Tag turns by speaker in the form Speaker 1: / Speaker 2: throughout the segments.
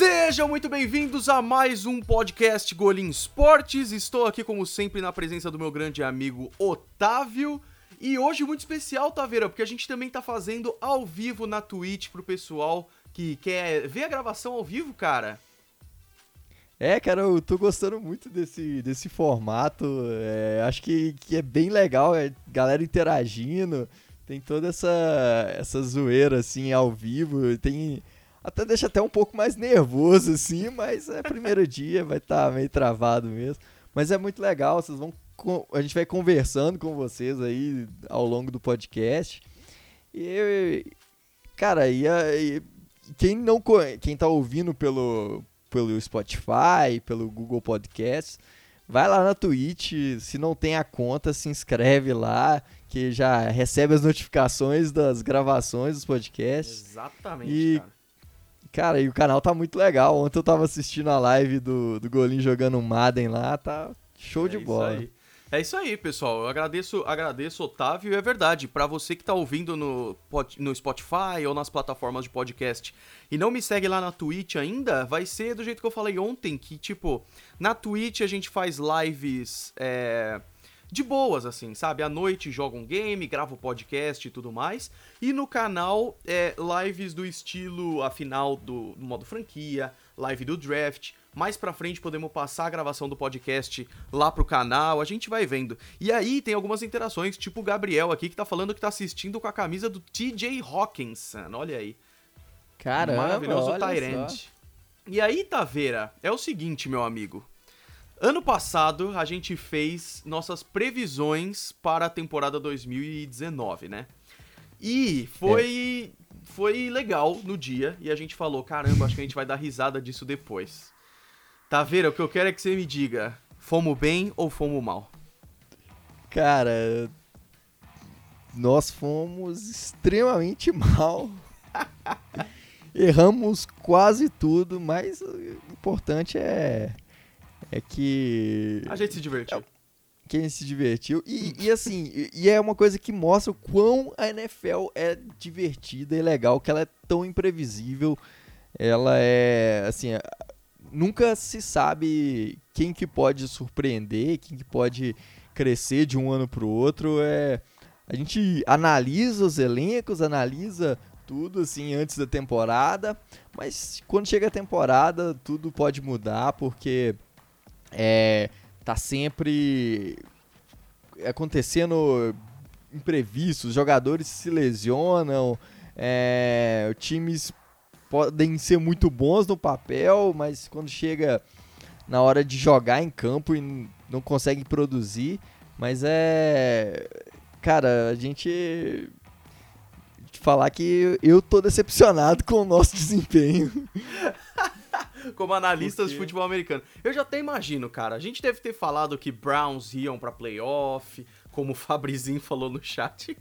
Speaker 1: Sejam muito bem-vindos a mais um podcast Golim Esportes. Estou aqui, como sempre, na presença do meu grande amigo Otávio. E hoje muito especial, Taveira, porque a gente também tá fazendo ao vivo na Twitch pro pessoal que quer ver a gravação ao vivo, cara.
Speaker 2: É, cara, eu tô gostando muito desse, desse formato. É, acho que, que é bem legal, é galera interagindo. Tem toda essa, essa zoeira, assim, ao vivo. Tem. Até deixa até um pouco mais nervoso, assim, mas é primeiro dia, vai estar tá meio travado mesmo. Mas é muito legal, vocês vão. A gente vai conversando com vocês aí ao longo do podcast. E. Cara, e, e quem não quem tá ouvindo pelo, pelo Spotify, pelo Google Podcasts. Vai lá na Twitch, se não tem a conta, se inscreve lá, que já recebe as notificações das gravações dos podcasts.
Speaker 1: Exatamente,
Speaker 2: e,
Speaker 1: cara.
Speaker 2: Cara, e o canal tá muito legal. Ontem eu tava assistindo a live do, do Golim jogando Madden lá, tá show
Speaker 1: é
Speaker 2: de bola.
Speaker 1: Aí. É isso aí, pessoal. Eu agradeço, agradeço, Otávio. É verdade, para você que tá ouvindo no, no Spotify ou nas plataformas de podcast e não me segue lá na Twitch ainda, vai ser do jeito que eu falei ontem, que, tipo, na Twitch a gente faz lives é, de boas, assim, sabe? À noite joga um game, grava o um podcast e tudo mais. E no canal, é, lives do estilo a final do, do modo franquia, live do draft, mais pra frente podemos passar a gravação do podcast lá pro canal, a gente vai vendo. E aí tem algumas interações, tipo o Gabriel aqui que tá falando que tá assistindo com a camisa do TJ Hawkinson, olha aí.
Speaker 2: Caramba, Maravilhoso Tyrant.
Speaker 1: E aí, Taveira, é o seguinte, meu amigo. Ano passado a gente fez nossas previsões para a temporada 2019, né? E foi é. foi legal no dia e a gente falou, caramba, acho que a gente vai dar risada disso depois. Taveira, o que eu quero é que você me diga: fomos bem ou fomos mal?
Speaker 2: Cara, nós fomos extremamente mal. Erramos quase tudo, mas o importante é, é que.
Speaker 1: A gente se divertiu. É,
Speaker 2: que a gente se divertiu. E, e assim, e, e é uma coisa que mostra o quão a NFL é divertida e legal, que ela é tão imprevisível. Ela é, assim, nunca se sabe quem que pode surpreender, quem que pode crescer de um ano para o outro. É, a gente analisa os elencos, analisa tudo assim antes da temporada, mas quando chega a temporada tudo pode mudar porque é, tá sempre acontecendo imprevistos, jogadores se lesionam, é, times podem ser muito bons no papel, mas quando chega na hora de jogar em campo e não conseguem produzir. Mas é. Cara, a gente. Falar que eu tô decepcionado com o nosso desempenho.
Speaker 1: Como analistas de futebol americano. Eu já até imagino, cara. A gente deve ter falado que Browns iam pra playoff, como o Fabrizinho falou no chat.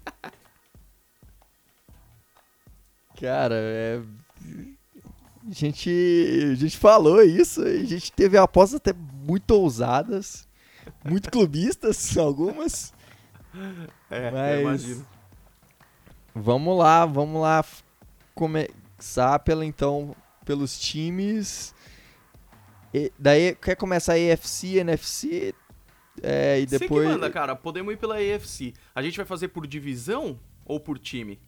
Speaker 2: cara, é a gente, a gente falou isso, a gente teve apostas até muito ousadas, muito clubistas, algumas.
Speaker 1: É, mas... eu imagino.
Speaker 2: Vamos lá, vamos lá começar pela então pelos times. E, daí quer começar a EFC, NFC, é, e depois. Você que
Speaker 1: manda, cara. Podemos ir pela EFC. A gente vai fazer por divisão ou por time?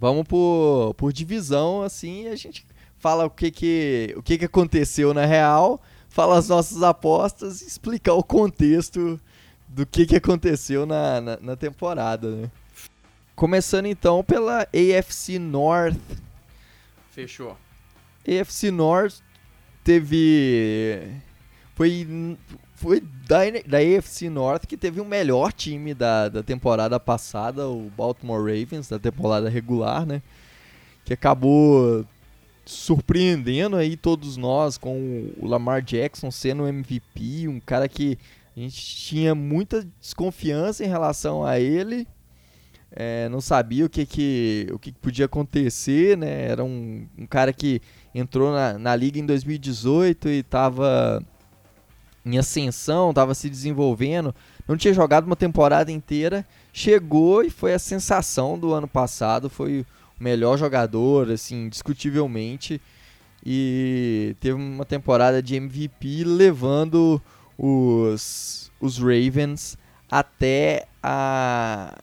Speaker 2: Vamos por, por divisão, assim, a gente fala o que que, o que que aconteceu na real, fala as nossas apostas e explicar o contexto do que que aconteceu na, na, na temporada, né? Começando então pela AFC North.
Speaker 1: Fechou.
Speaker 2: AFC North teve. Foi, foi da, da AFC North que teve o melhor time da, da temporada passada, o Baltimore Ravens, da temporada regular, né? Que acabou surpreendendo aí todos nós com o Lamar Jackson sendo o MVP, um cara que a gente tinha muita desconfiança em relação a ele, é, não sabia o que, que, o que podia acontecer, né? Era um, um cara que entrou na, na liga em 2018 e estava em ascensão, estava se desenvolvendo, não tinha jogado uma temporada inteira, chegou e foi a sensação do ano passado, foi melhor jogador, assim, discutivelmente. e teve uma temporada de MVP levando os, os Ravens até a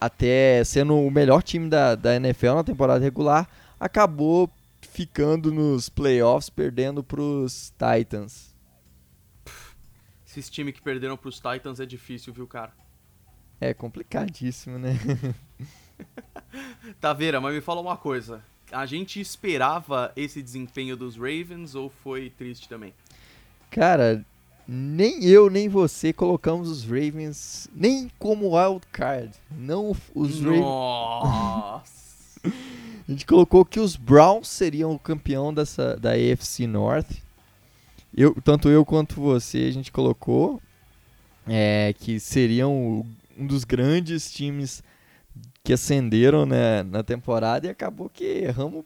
Speaker 2: até sendo o melhor time da, da NFL na temporada regular, acabou ficando nos playoffs, perdendo para os Titans.
Speaker 1: Esses times que perderam para os Titans é difícil, viu, cara?
Speaker 2: É complicadíssimo, né?
Speaker 1: Taveira, mas me fala uma coisa. A gente esperava esse desempenho dos Ravens ou foi triste também?
Speaker 2: Cara, nem eu nem você colocamos os Ravens nem como wild card. Não os
Speaker 1: Ravens. Nossa.
Speaker 2: A gente colocou que os Browns seriam o campeão dessa da AFC North. Eu, tanto eu quanto você a gente colocou é, que seriam um dos grandes times que ascenderam né, na temporada e acabou que erramos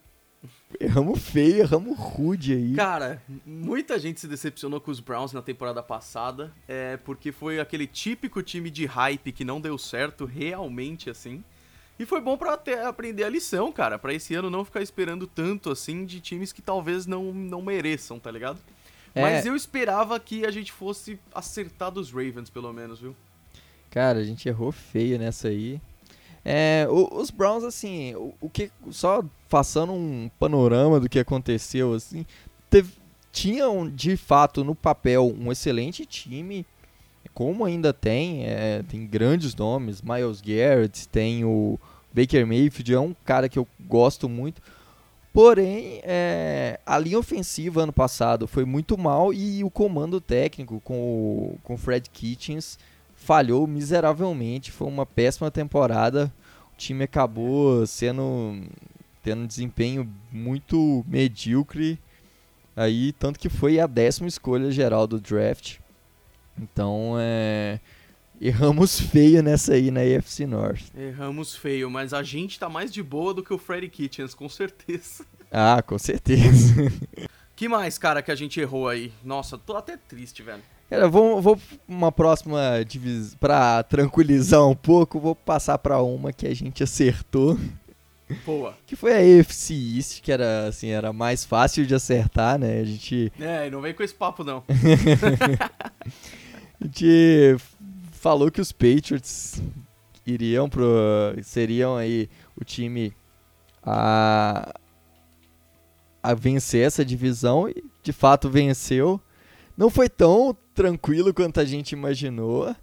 Speaker 2: Erramos feio, erramos rude aí.
Speaker 1: Cara, muita gente se decepcionou com os Browns na temporada passada, é, porque foi aquele típico time de hype que não deu certo realmente assim. E foi bom para até aprender a lição, cara, para esse ano não ficar esperando tanto assim de times que talvez não, não mereçam, tá ligado? É. Mas eu esperava que a gente fosse acertar dos Ravens, pelo menos, viu?
Speaker 2: Cara, a gente errou feio nessa aí. É, os Browns, assim, o, o, que. Só passando um panorama do que aconteceu, assim, teve, tinham de fato no papel um excelente time, como ainda tem, é, tem grandes nomes, Miles Garrett, tem o Baker Mayfield, é um cara que eu gosto muito. Porém, é, a linha ofensiva ano passado foi muito mal e o comando técnico com o com Fred Kitchens falhou miseravelmente, foi uma péssima temporada. O time acabou sendo tendo um desempenho muito medíocre aí, tanto que foi a décima escolha geral do draft. Então, é erramos feio nessa aí na AFC North.
Speaker 1: Erramos feio, mas a gente tá mais de boa do que o Freddy Kitchens, com certeza.
Speaker 2: Ah, com certeza.
Speaker 1: que mais, cara, que a gente errou aí? Nossa, tô até triste, velho.
Speaker 2: Cara, vou, vou uma próxima divisão. Pra tranquilizar um pouco, vou passar pra uma que a gente acertou.
Speaker 1: Boa.
Speaker 2: Que foi a AFC East, que era assim, era mais fácil de acertar, né? A gente.
Speaker 1: É, não vem com esse papo, não.
Speaker 2: gente falou que os Patriots iriam pro. seriam aí o time a, a vencer essa divisão e de fato venceu. Não foi tão tranquilo quanto a gente imaginou,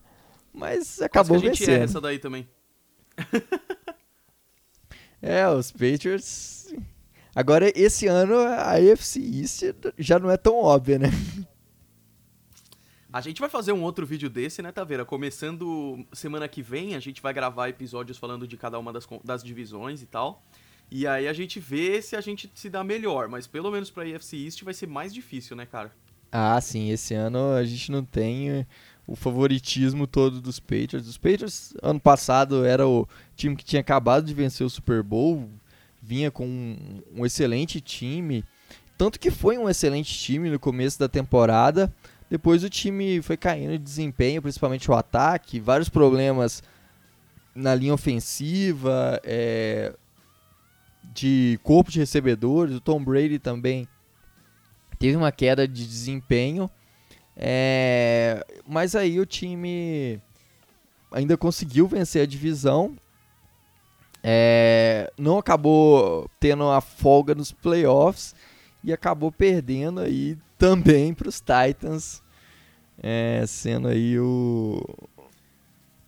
Speaker 2: mas acabou que a gente vencendo.
Speaker 1: essa daí também.
Speaker 2: é, os Patriots. Agora, esse ano, a AFC East já não é tão óbvia, né?
Speaker 1: A gente vai fazer um outro vídeo desse, né, Taveira? Começando semana que vem, a gente vai gravar episódios falando de cada uma das, das divisões e tal. E aí a gente vê se a gente se dá melhor, mas pelo menos pra AFC East vai ser mais difícil, né, cara?
Speaker 2: Ah, sim, esse ano a gente não tem o favoritismo todo dos Patriots. Os Patriots, ano passado, era o time que tinha acabado de vencer o Super Bowl, vinha com um, um excelente time, tanto que foi um excelente time no começo da temporada. Depois o time foi caindo de desempenho, principalmente o ataque, vários problemas na linha ofensiva, é, de corpo de recebedores. O Tom Brady também teve uma queda de desempenho, é, mas aí o time ainda conseguiu vencer a divisão. É, não acabou tendo a folga nos playoffs e acabou perdendo aí também para os Titans, é, sendo aí o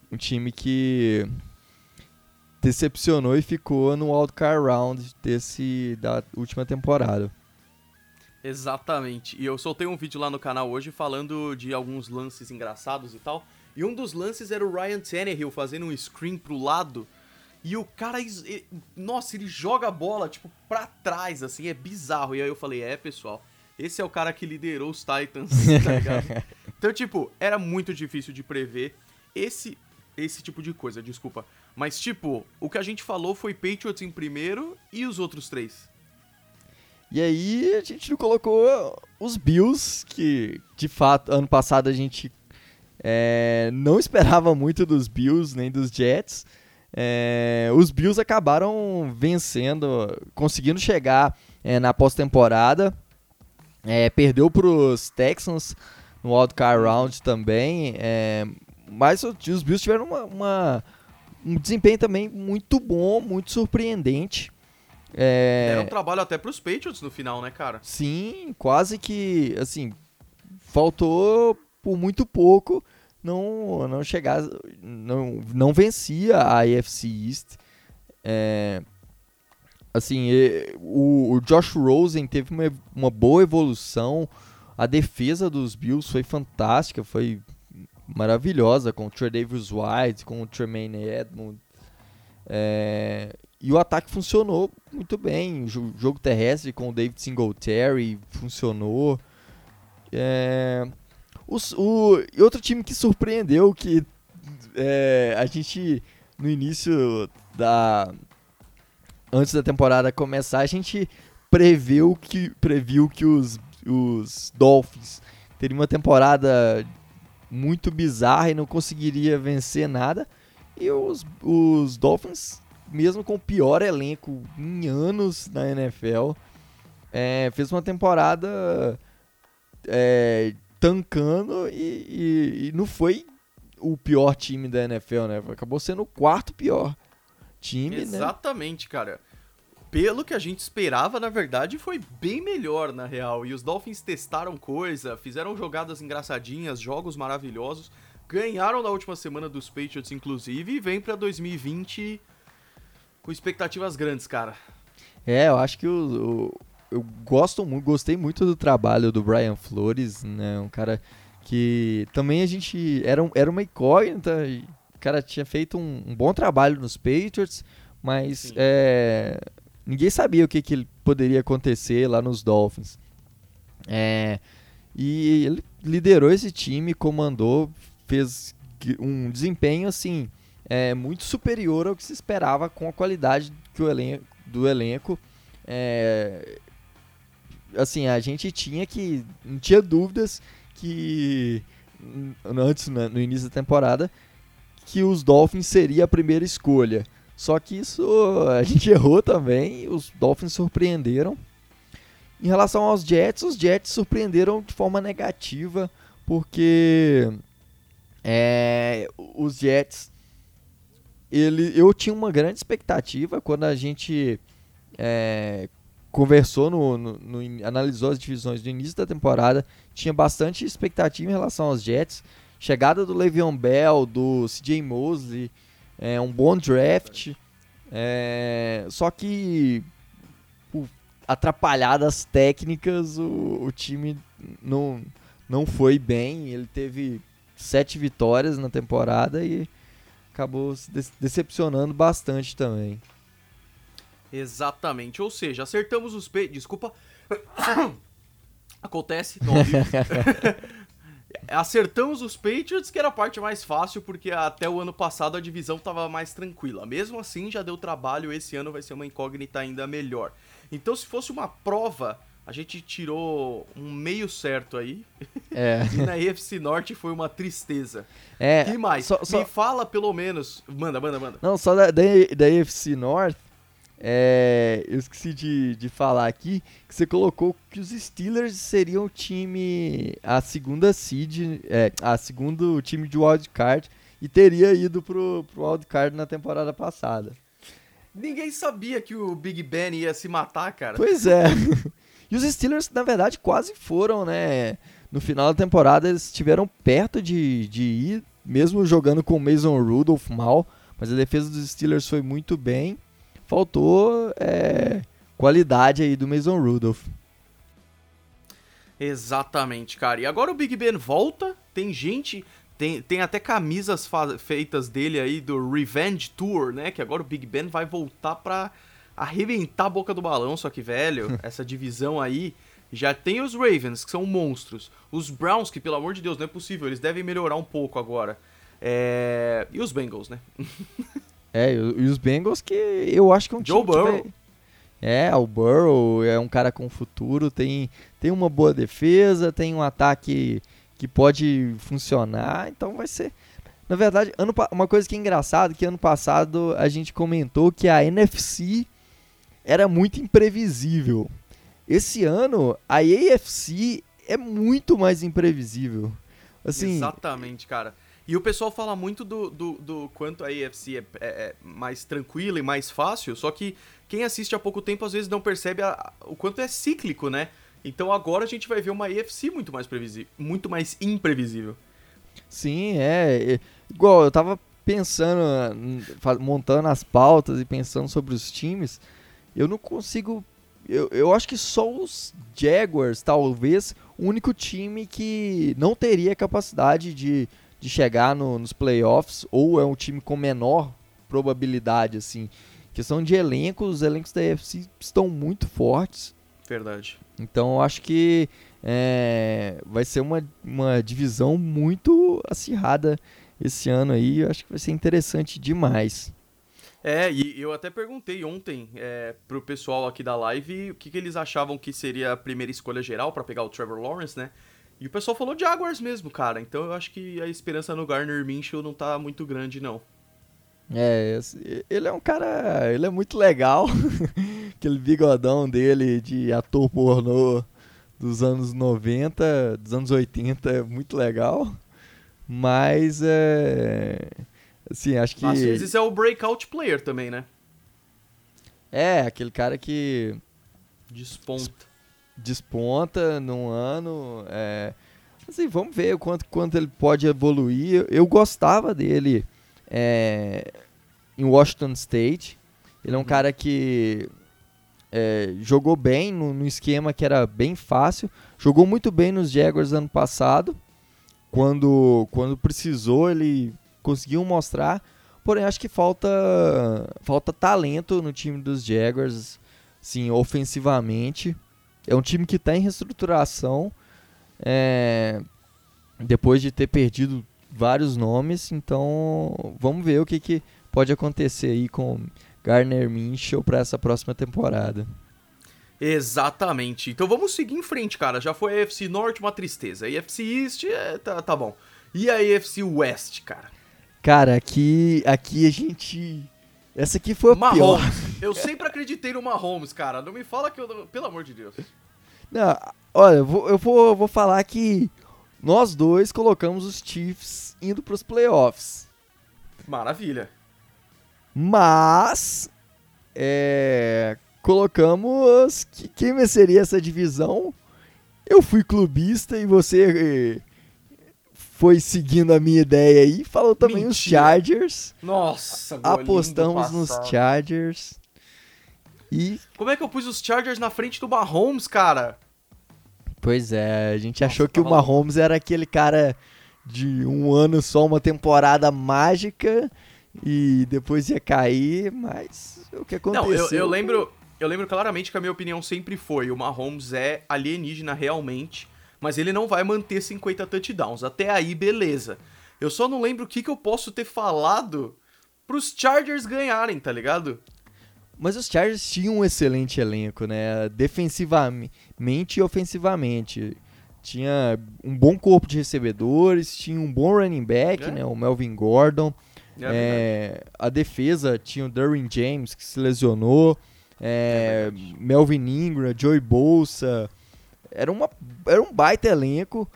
Speaker 2: um time que decepcionou e ficou no wildcard round desse da última temporada.
Speaker 1: Exatamente. E eu soltei um vídeo lá no canal hoje falando de alguns lances engraçados e tal. E um dos lances era o Ryan Tannehill fazendo um screen pro lado. E o cara, ele, nossa, ele joga a bola, tipo, pra trás, assim, é bizarro. E aí eu falei, é, pessoal, esse é o cara que liderou os Titans, tá ligado? então, tipo, era muito difícil de prever esse, esse tipo de coisa, desculpa. Mas, tipo, o que a gente falou foi Patriots em primeiro e os outros três.
Speaker 2: E aí a gente não colocou os Bills, que de fato ano passado a gente é, não esperava muito dos Bills nem dos Jets. É, os Bills acabaram vencendo, conseguindo chegar é, na pós-temporada. É, perdeu para os Texans no wildcard round também. É, mas os Bills tiveram uma, uma, um desempenho também muito bom, muito surpreendente.
Speaker 1: É... Era um trabalho até para os Patriots no final, né, cara?
Speaker 2: Sim, quase que, assim, faltou por muito pouco não não chegar, não, não vencia a AFC East. É, assim, o, o, Josh Rosen teve uma, uma boa evolução. A defesa dos Bills foi fantástica, foi maravilhosa com o Trey Davis White, com o Tremaine Edmund. É, e o ataque funcionou muito bem. O jogo terrestre com o David Singletary funcionou. É, os, o, e outro time que surpreendeu, que é, a gente, no início da. Antes da temporada começar, a gente previu que, previu que os, os Dolphins teriam uma temporada muito bizarra e não conseguiria vencer nada. E os, os Dolphins, mesmo com o pior elenco em anos na NFL, é, fez uma temporada é, tancando e, e, e, não foi o pior time da NFL, né? Acabou sendo o quarto pior time,
Speaker 1: Exatamente, né? Exatamente, cara. Pelo que a gente esperava, na verdade, foi bem melhor, na real. E os Dolphins testaram coisa, fizeram jogadas engraçadinhas, jogos maravilhosos. Ganharam na última semana dos Patriots, inclusive, e vem pra 2020 com expectativas grandes, cara.
Speaker 2: É, eu acho que o, o eu gosto muito, gostei muito do trabalho do Brian Flores, né? Um cara que também a gente era, era uma incógnita. O cara tinha feito um, um bom trabalho nos Patriots, mas é, ninguém sabia o que, que poderia acontecer lá nos Dolphins. É, e ele liderou esse time, comandou, fez um desempenho assim é, muito superior ao que se esperava com a qualidade que o elenco, do elenco. É, assim, a gente tinha que. Não tinha dúvidas que. Antes, né, no início da temporada, que os Dolphins seria a primeira escolha. Só que isso a gente errou também. Os Dolphins surpreenderam. Em relação aos Jets, os Jets surpreenderam de forma negativa, porque é, os Jets. Ele, eu tinha uma grande expectativa quando a gente é, conversou, no, no, no, analisou as divisões do início da temporada, tinha bastante expectativa em relação aos Jets. Chegada do Le'Veon Bell, do CJ Mosley, é, um bom draft. É, só que por atrapalhadas técnicas, o, o time não, não foi bem. Ele teve sete vitórias na temporada e acabou se decepcionando bastante também.
Speaker 1: Exatamente. Ou seja, acertamos os pe... Desculpa. Acontece. Acertamos os Patriots, que era a parte mais fácil, porque até o ano passado a divisão estava mais tranquila. Mesmo assim, já deu trabalho, esse ano vai ser uma incógnita ainda melhor. Então, se fosse uma prova, a gente tirou um meio certo aí. É. e na EFC Norte foi uma tristeza. É. E mais? Só, só... Me fala pelo menos. Manda, manda, manda.
Speaker 2: Não, só da, da, da EFC Norte é, eu esqueci de, de falar aqui que você colocou que os Steelers seriam o time, a segunda seed, é, a segundo time de wildcard e teria ido pro, pro wildcard na temporada passada.
Speaker 1: Ninguém sabia que o Big Ben ia se matar, cara.
Speaker 2: Pois é. E os Steelers, na verdade, quase foram, né? No final da temporada, eles estiveram perto de, de ir, mesmo jogando com o Mason Rudolph mal. Mas a defesa dos Steelers foi muito bem faltou é, qualidade aí do Mason Rudolph.
Speaker 1: Exatamente, cara. E agora o Big Ben volta, tem gente, tem, tem até camisas feitas dele aí do Revenge Tour, né? Que agora o Big Ben vai voltar pra arrebentar a boca do balão, só que, velho, essa divisão aí. Já tem os Ravens, que são monstros. Os Browns, que pelo amor de Deus, não é possível, eles devem melhorar um pouco agora. É... E os Bengals, né?
Speaker 2: É, e os Bengals que eu acho que é um
Speaker 1: Joe time Burrow. Vai...
Speaker 2: É, o Burrow é um cara com futuro, tem, tem uma boa defesa, tem um ataque que pode funcionar, então vai ser... Na verdade, ano, uma coisa que é engraçada, que ano passado a gente comentou que a NFC era muito imprevisível. esse ano a AFC é muito mais imprevisível. Assim,
Speaker 1: Exatamente, cara. E o pessoal fala muito do, do, do quanto a AFC é, é, é, mais tranquila e mais fácil, só que quem assiste há pouco tempo às vezes não percebe a, o quanto é cíclico, né? Então agora a gente vai ver uma AFC muito mais previsível, muito mais imprevisível.
Speaker 2: Sim, é. Igual, eu tava pensando, montando as pautas e pensando sobre os times, eu não consigo. Eu, eu acho que só os Jaguars, talvez, o único time que não teria capacidade de, de chegar no, nos playoffs, ou é um time com menor probabilidade, assim. Questão de elenco, os elencos da AFC estão muito fortes.
Speaker 1: Verdade.
Speaker 2: Então eu acho que é, vai ser uma, uma divisão muito acirrada esse ano aí. Eu acho que vai ser interessante demais.
Speaker 1: É, e eu até perguntei ontem é, pro pessoal aqui da live o que, que eles achavam que seria a primeira escolha geral para pegar o Trevor Lawrence, né? E o pessoal falou Jaguars mesmo, cara. Então eu acho que a esperança no Garner Minshew não tá muito grande, não.
Speaker 2: É, ele é um cara. Ele é muito legal. Aquele bigodão dele de ator pornô dos anos 90, dos anos 80 é muito legal. Mas é. Assim, acho que.
Speaker 1: Às vezes é o breakout player também, né?
Speaker 2: É, aquele cara que.
Speaker 1: Desponta.
Speaker 2: Desponta num ano. É... Assim, vamos ver o quanto, quanto ele pode evoluir. Eu gostava dele é, em Washington State. Ele é um uhum. cara que é, jogou bem no, no, esquema que era bem fácil. Jogou muito bem nos Jaguars ano passado. Quando, quando precisou, ele conseguiu mostrar. Porém, acho que falta, falta talento no time dos Jaguars, sim, ofensivamente. É um time que está em reestruturação. É, depois de ter perdido vários nomes, então vamos ver o que, que pode acontecer aí com Garner Minshew para essa próxima temporada.
Speaker 1: Exatamente. Então vamos seguir em frente, cara. Já foi a AFC Norte uma tristeza. A AFC East é, tá, tá bom. E a AFC West, cara?
Speaker 2: Cara, aqui, aqui a gente. Essa aqui foi a Mahomes. pior.
Speaker 1: Eu sempre acreditei no Mahomes, cara. Não me fala que eu. Pelo amor de Deus.
Speaker 2: Não, olha, eu vou, eu vou, vou falar que nós dois colocamos os Chiefs indo para os playoffs.
Speaker 1: Maravilha.
Speaker 2: Mas é, colocamos que quem venceria essa divisão. Eu fui clubista e você eh, foi seguindo a minha ideia aí. Falou também Mentira. os Chargers.
Speaker 1: Nossa,
Speaker 2: Apostamos nos Chargers. E
Speaker 1: como é que eu pus os Chargers na frente do Mahomes, cara?
Speaker 2: Pois é, a gente Nossa, achou que o Mahomes era aquele cara de um ano só, uma temporada mágica e depois ia cair, mas o que aconteceu?
Speaker 1: Não, eu, eu lembro, eu lembro claramente que a minha opinião sempre foi: o Mahomes é alienígena realmente, mas ele não vai manter 50 touchdowns. Até aí, beleza. Eu só não lembro o que, que eu posso ter falado pros Chargers ganharem, tá ligado?
Speaker 2: Mas os Chargers tinham um excelente elenco, né? Defensivamente e ofensivamente. Tinha um bom corpo de recebedores, tinha um bom running back, é. né? O Melvin Gordon. É é, a defesa tinha o Derwin James, que se lesionou. É, é Melvin Ingram, Joey Bolsa. Era, uma, era um baita elenco.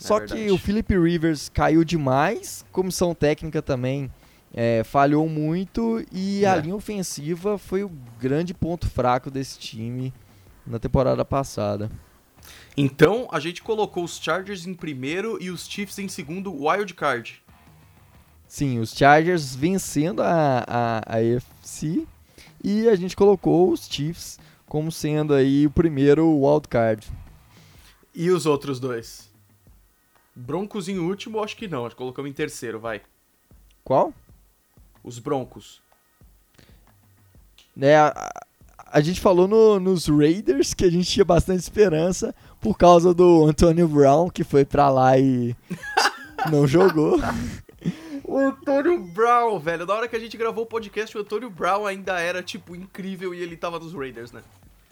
Speaker 2: É só que o Philip Rivers caiu demais. Comissão técnica também é, falhou muito e é. a linha ofensiva foi o grande ponto fraco desse time na temporada passada.
Speaker 1: Então a gente colocou os Chargers em primeiro e os Chiefs em segundo wild card.
Speaker 2: Sim, os Chargers vencendo a, a, a AFC e a gente colocou os Chiefs como sendo aí o primeiro wild card.
Speaker 1: E os outros dois? Broncos em último, acho que não. Acho que colocamos em terceiro, vai.
Speaker 2: Qual?
Speaker 1: Os Broncos?
Speaker 2: Né, a, a gente falou no, nos Raiders que a gente tinha bastante esperança por causa do Antonio Brown, que foi pra lá e não jogou.
Speaker 1: O Antônio Brown, velho. Na hora que a gente gravou o podcast, o Antônio Brown ainda era, tipo, incrível e ele tava nos Raiders, né?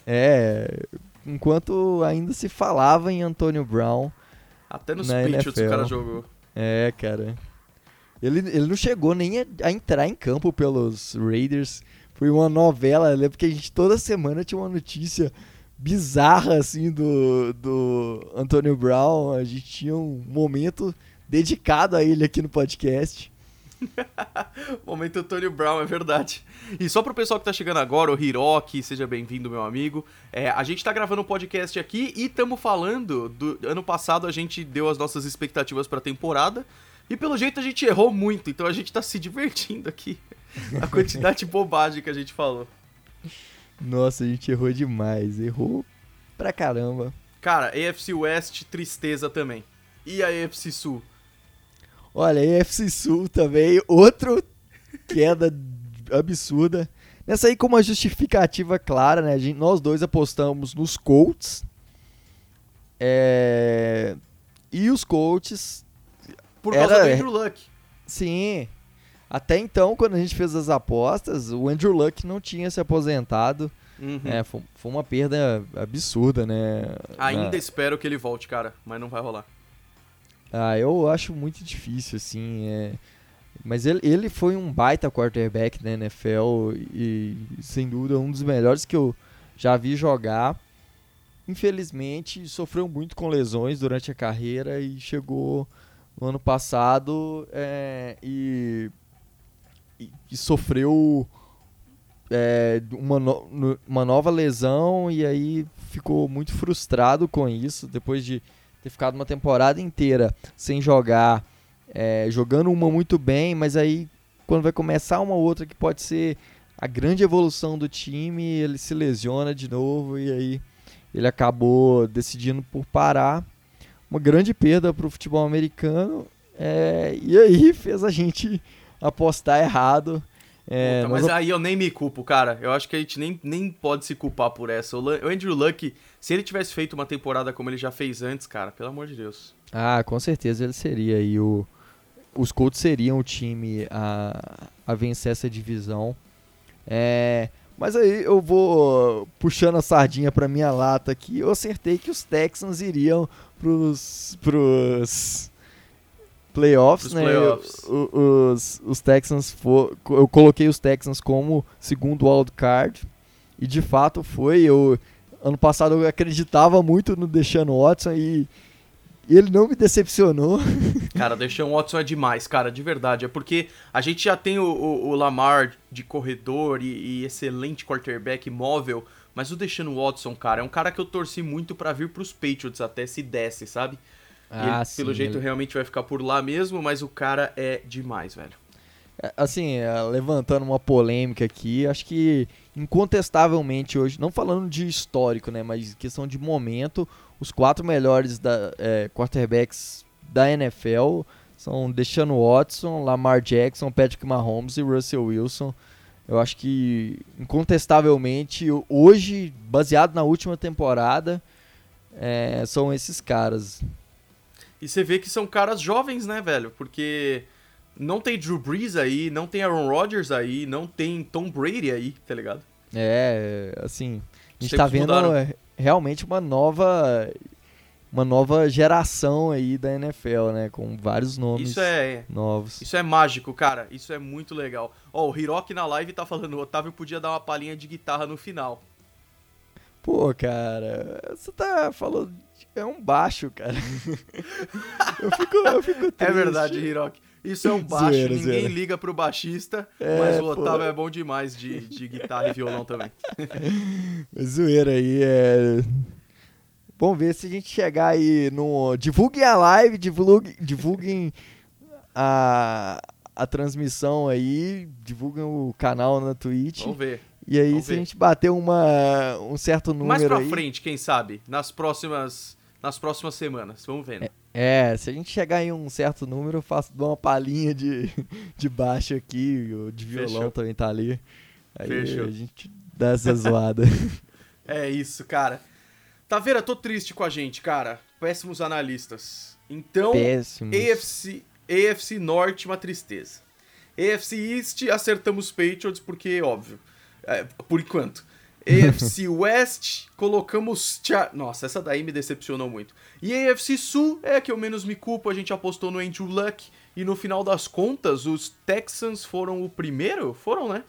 Speaker 2: É, enquanto ainda se falava em Antônio Brown.
Speaker 1: Até nos NFL. o cara jogou.
Speaker 2: É, cara. Ele, ele não chegou nem a, a, entrar em campo pelos Raiders. Foi uma novela, lembro que a gente toda semana tinha uma notícia bizarra, assim, do, do Antônio Brown. A gente tinha um momento dedicado a ele aqui no podcast.
Speaker 1: Momento Antônio Brown, é verdade. E só pro pessoal que tá chegando agora, o Hiroki, seja bem-vindo, meu amigo. É, a gente tá gravando um podcast aqui e estamos falando do ano passado a gente deu as nossas expectativas pra temporada. E pelo jeito a gente errou muito, então a gente tá se divertindo aqui. A quantidade de bobagem que a gente falou.
Speaker 2: Nossa, a gente errou demais. Errou pra caramba.
Speaker 1: Cara, AFC West, tristeza também. E a AFC Sul?
Speaker 2: Olha, a AFC Sul também, outro queda absurda. Nessa aí com uma justificativa clara, né? Gente, nós dois apostamos nos Colts. É... E os Colts...
Speaker 1: Por causa
Speaker 2: Era-
Speaker 1: do Andrew Luck.
Speaker 2: Sim. Até então, quando a gente fez as apostas, o Andrew Luck não tinha se aposentado.
Speaker 1: Uhum.
Speaker 2: É, foi, foi uma perda absurda, né?
Speaker 1: Ainda
Speaker 2: Na-
Speaker 1: espero que ele volte, cara, mas não vai rolar.
Speaker 2: Ah, eu acho muito difícil, assim. É... Mas ele, ele foi um baita quarterback na NFL e, sem dúvida, um dos melhores que eu já vi jogar. Infelizmente, sofreu muito com lesões durante a carreira e chegou no ano passado é, e, e- e sofreu é, uma, no- uma nova lesão e aí ficou muito frustrado com isso depois de ter ficado uma temporada inteira sem jogar, é, jogando uma muito bem, mas aí quando vai começar uma outra que pode ser a grande evolução do time, ele se lesiona de novo e aí ele acabou decidindo por parar. Uma grande perda para o futebol americano é, e aí fez a gente apostar errado. É,
Speaker 1: Puta,
Speaker 2: nós
Speaker 1: mas aí eu nem me culpo, cara. Eu acho que a gente nem, nem pode se culpar por essa. O o Andrew Luck, se ele tivesse feito uma temporada como ele já fez antes, cara, pelo amor de Deus.
Speaker 2: Ah, com certeza ele seria. E o, os Colts seriam o time a, a vencer essa divisão. É, mas aí eu vou puxando a sardinha pra minha lata aqui. Eu acertei que os Texans iriam pros, pros playoffs,
Speaker 1: Pros
Speaker 2: né?
Speaker 1: playoffs.
Speaker 2: Os, os Texans for, eu coloquei os Texans como segundo wild card e de fato foi. Eu ano passado eu acreditava muito no Deshaun Watson e e ele não me decepcionou.
Speaker 1: Cara, deixar um Watson é demais, cara, de verdade. É porque a gente já tem o, o- o Lamar de corredor e, e excelente quarterback móvel, mas o Deshaun Watson, cara, é um cara que eu torci muito pra vir pros Patriots até se desse, sabe? E ele,
Speaker 2: Ah,
Speaker 1: pelo
Speaker 2: sim,
Speaker 1: jeito,
Speaker 2: ele-
Speaker 1: realmente vai ficar por lá mesmo, mas o cara é demais, velho.
Speaker 2: É, Assim, é, levantando uma polêmica aqui, acho que incontestavelmente hoje, não falando de histórico, né, mas questão de momento, os quatro melhores da, é, quarterbacks da NFL são Deshaun Watson, Lamar Jackson, Patrick Mahomes e Russell Wilson. Eu acho que incontestavelmente hoje, baseado na última temporada, é, são esses caras.
Speaker 1: E você vê que são caras jovens, né, velho? Porque não tem Drew Brees aí, não tem Aaron Rodgers aí, não tem Tom Brady aí, tá ligado?
Speaker 2: É, assim, a gente
Speaker 1: Tempos
Speaker 2: tá vendo
Speaker 1: mudaram.
Speaker 2: é, realmente uma nova uma nova geração aí da NFL, né, com vários nomes
Speaker 1: Isso é,
Speaker 2: novos.
Speaker 1: isso é mágico, cara. Isso é muito legal. Ó, o Hiroki na live tá falando, o Otávio podia dar uma palhinha de guitarra no final.
Speaker 2: Pô, cara, você tá falando é um baixo, cara. eu fico eu fico triste.
Speaker 1: É verdade, Hiroki. Isso é um baixo,
Speaker 2: Zoeira,
Speaker 1: ninguém
Speaker 2: zoeira.
Speaker 1: liga pro baixista,
Speaker 2: É,
Speaker 1: mas o
Speaker 2: pô.
Speaker 1: Otávio é bom demais de, de guitarra e violão também.
Speaker 2: Zoeira aí, é. Vamos ver se a gente chegar aí no. Divulguem a live, divulguem, divulguem a, a transmissão aí, divulguem o canal na Twitch.
Speaker 1: Vamos ver.
Speaker 2: E aí,
Speaker 1: vamos
Speaker 2: se a
Speaker 1: ver.
Speaker 2: gente bater uma, um certo número
Speaker 1: Mais pra
Speaker 2: aí.
Speaker 1: frente, quem sabe? Nas próximas, nas próximas semanas. Vamos vendo.
Speaker 2: É, se a gente chegar em um certo número, eu faço dou uma palhinha de, de baixo aqui, o de violão
Speaker 1: Fechou.
Speaker 2: também tá ali. Aí
Speaker 1: Fechou.
Speaker 2: a gente dá essa zoada.
Speaker 1: É isso, cara. Taveira, tô triste com a gente, cara. Péssimos analistas. Então,
Speaker 2: Péssimo.
Speaker 1: AFC, AFC Norte, uma tristeza. AFC East, acertamos Patriots, porque, óbvio, é, por enquanto. AFC West, colocamos... Nossa, essa daí me decepcionou muito. E AFC Sul é a que eu menos me culpo, a gente apostou no Andrew Luck, e no final das contas, os Texans foram o primeiro? Foram, né?